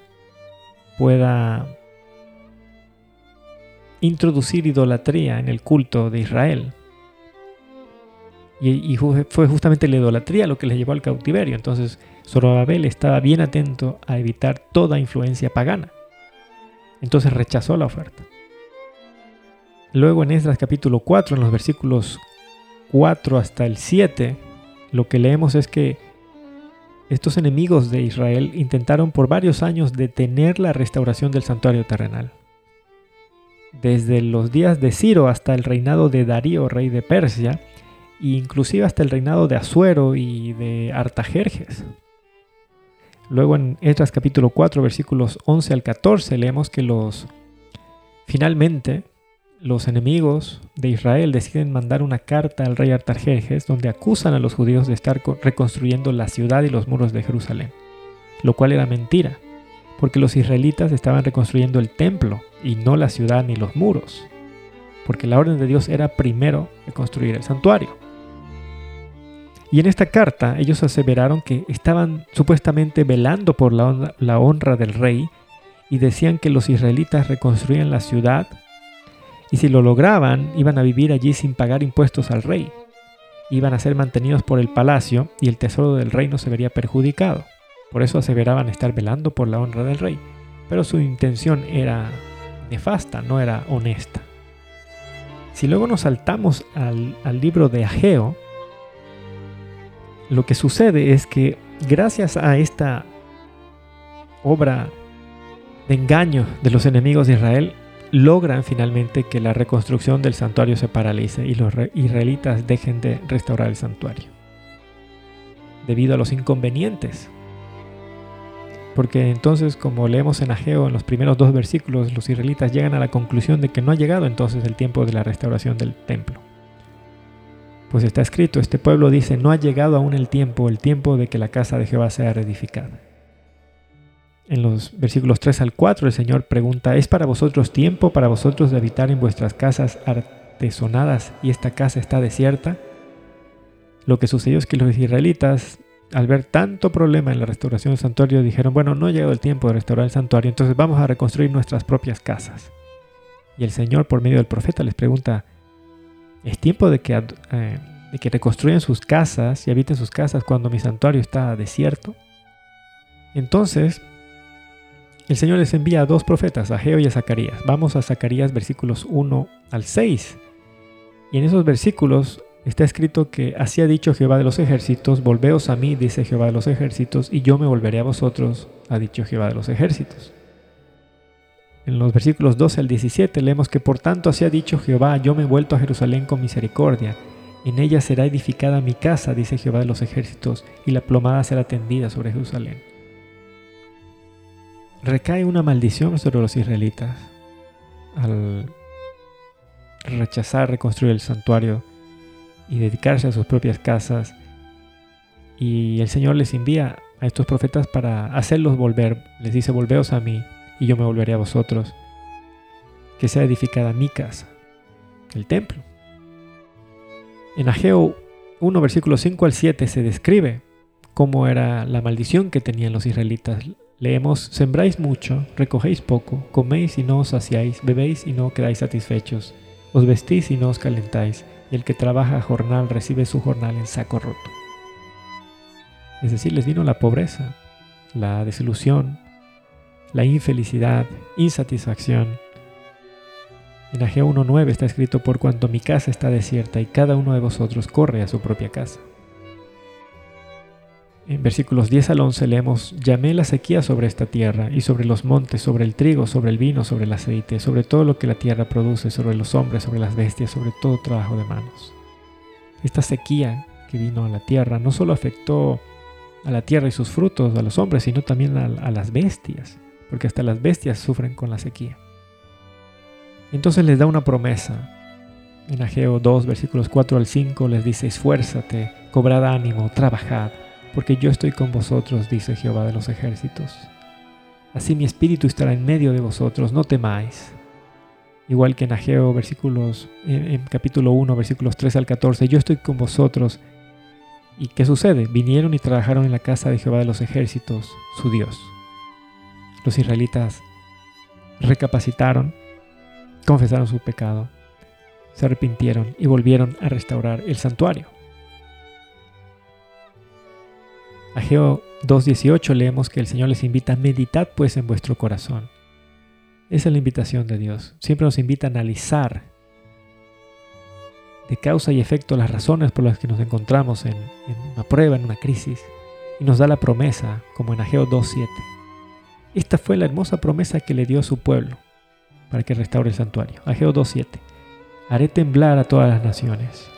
pueda introducir idolatría en el culto de Israel. Y, fue justamente la idolatría lo que les llevó al cautiverio. Entonces Zorobabel estaba bien atento a evitar toda influencia pagana. Entonces rechazó la oferta. Luego en Esdras capítulo 4, en los versículos 4 hasta el 7, lo que leemos es que estos enemigos de Israel intentaron por varios años detener la restauración del santuario terrenal. Desde los días de Ciro hasta el reinado de Darío, rey de Persia, e inclusive hasta el reinado de Asuero y de Artajerjes. Luego en Esdras capítulo 4 versículos 11 al 14 leemos que los finalmente los enemigos de Israel deciden mandar una carta al rey Artajerjes donde acusan a los judíos de estar reconstruyendo la ciudad y los muros de Jerusalén, lo cual era mentira, porque los israelitas estaban reconstruyendo el templo y no la ciudad ni los muros, porque la orden de Dios era primero reconstruir el santuario. Y en esta carta ellos aseveraron que estaban supuestamente velando por la honra, del rey y decían que los israelitas reconstruían la ciudad y si lo lograban iban a vivir allí sin pagar impuestos al rey. Iban a ser mantenidos por el palacio y el tesoro del rey no se vería perjudicado. Por eso aseveraban estar velando por la honra del rey. Pero su intención era nefasta, no era honesta. Si luego nos saltamos al, libro de Ageo, lo que sucede es que gracias a esta obra de engaño de los enemigos de Israel, logran finalmente que la reconstrucción del santuario se paralice y los israelitas dejen de restaurar el santuario. Debido a los inconvenientes. Porque entonces, como leemos en Ageo en los primeros dos versículos, los israelitas llegan a la conclusión de que no ha llegado entonces el tiempo de la restauración del templo. Pues está escrito, este pueblo dice, no ha llegado aún el tiempo, el tiempo de que la casa de Jehová sea reedificada. En los versículos 3 al 4 el Señor pregunta, ¿es para vosotros tiempo para vosotros de habitar en vuestras casas artesonadas y esta casa está desierta? Lo que sucedió es que los israelitas, al ver tanto problema en la restauración del santuario, dijeron, bueno, no ha llegado el tiempo de restaurar el santuario, entonces vamos a reconstruir nuestras propias casas. Y el Señor, por medio del profeta, les pregunta, es tiempo de que, eh, de que reconstruyan sus casas y habiten sus casas cuando mi santuario está desierto. Entonces, el Señor les envía a dos profetas, a Geo y a Zacarías. Vamos a Zacarías versículos 1 al 6. Y en esos versículos está escrito que así ha dicho Jehová de los ejércitos, volveos a mí, dice Jehová de los ejércitos, y yo me volveré a vosotros, ha dicho Jehová de los ejércitos. En los versículos 12 al 17 leemos que por tanto así ha dicho Jehová, yo me he vuelto a Jerusalén con misericordia. En ella será edificada mi casa, dice Jehová de los ejércitos, y la plomada será tendida sobre Jerusalén. Recae una maldición sobre los israelitas al rechazar reconstruir el santuario y dedicarse a sus propias casas. Y el Señor les envía a estos profetas para hacerlos volver. Les dice, volveos a mí, y yo me volveré a vosotros. Que sea edificada mi casa, el templo. En Ageo 1, versículos 5 al 7 se describe cómo era la maldición que tenían los israelitas. Leemos, sembráis mucho, recogéis poco, coméis y no os saciáis, bebéis y no quedáis satisfechos, os vestís y no os calentáis, el que trabaja jornal recibe su jornal en saco roto. Es decir, les vino la pobreza, la desilusión, la infelicidad, insatisfacción. En Ageo 1.9 está escrito, por cuanto mi casa está desierta y cada uno de vosotros corre a su propia casa. En versículos 10 al 11 leemos, llamé la sequía sobre esta tierra y sobre los montes, sobre el trigo, sobre el vino, sobre el aceite, sobre todo lo que la tierra produce, sobre los hombres, sobre las bestias, sobre todo trabajo de manos. Esta sequía que vino a la tierra no solo afectó a la tierra y sus frutos, a los hombres, sino también a, las bestias porque hasta las bestias sufren con la sequía. Entonces les da una promesa. En Ageo 2, versículos 4 al 5 les dice, esfuérzate, cobrad ánimo, trabajad, porque yo estoy con vosotros, dice Jehová de los ejércitos. Así mi espíritu estará en medio de vosotros, no temáis. Igual que en Ageo versículos, en, capítulo 1, versículos 3 al 14, yo estoy con vosotros. ¿Y qué sucede? Vinieron y trabajaron en la casa de Jehová de los ejércitos, su Dios. Los israelitas recapacitaron, confesaron su pecado, se arrepintieron y volvieron a restaurar el santuario. Ageo 2.18 leemos que el Señor les invita, meditad pues en vuestro corazón. Esa es la invitación de Dios. Siempre nos invita a analizar de causa y efecto las razones por las que nos encontramos en, una prueba, en una crisis. Y nos da la promesa, como en Ageo 2.7. Esta fue la hermosa promesa que le dio a su pueblo para que restaure el santuario. Ageo 2.7. Haré temblar a todas las naciones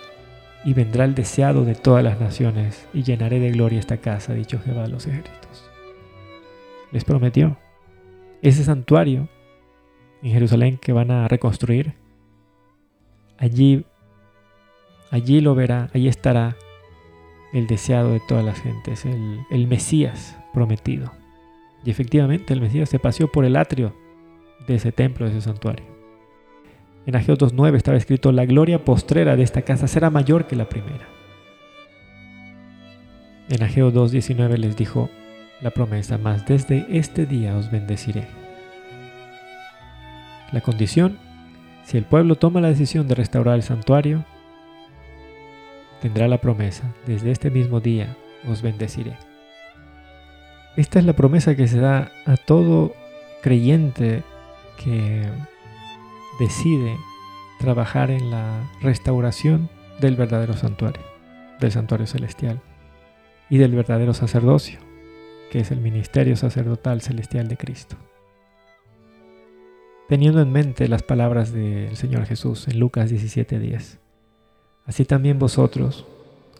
y vendrá el deseado de todas las naciones, y llenaré de gloria esta casa, dicho Jehová de los ejércitos. Les prometió ese santuario en Jerusalén que van a reconstruir. Allí, allí lo verá, allí estará el deseado de todas las gentes, el Mesías prometido. Y efectivamente el Mesías se paseó por el atrio de ese templo, de ese santuario. En Ageo 2.9 estaba escrito, la gloria postrera de esta casa será mayor que la primera. En Ageo 2.19 les dijo la promesa, mas desde este día os bendeciré. La condición, si el pueblo toma la decisión de restaurar el santuario, tendrá la promesa, desde este mismo día os bendeciré. Esta es la promesa que se da a todo creyente que decide trabajar en la restauración del verdadero santuario, del santuario celestial y del verdadero sacerdocio, que es el ministerio sacerdotal celestial de Cristo. Teniendo en mente las palabras del Señor Jesús en Lucas 17:10, así también vosotros,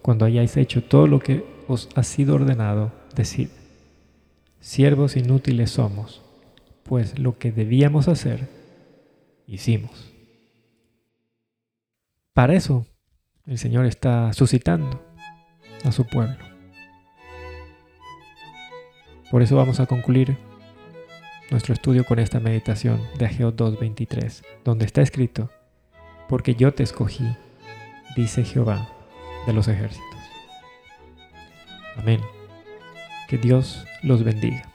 cuando hayáis hecho todo lo que os ha sido ordenado, decid, siervos inútiles somos, pues lo que debíamos hacer, hicimos. Para eso el Señor está suscitando a su pueblo. Por eso vamos a concluir nuestro estudio con esta meditación de Ageo 2.23, donde está escrito, porque yo te escogí, dice Jehová de los ejércitos. Amén. Que Dios los bendiga.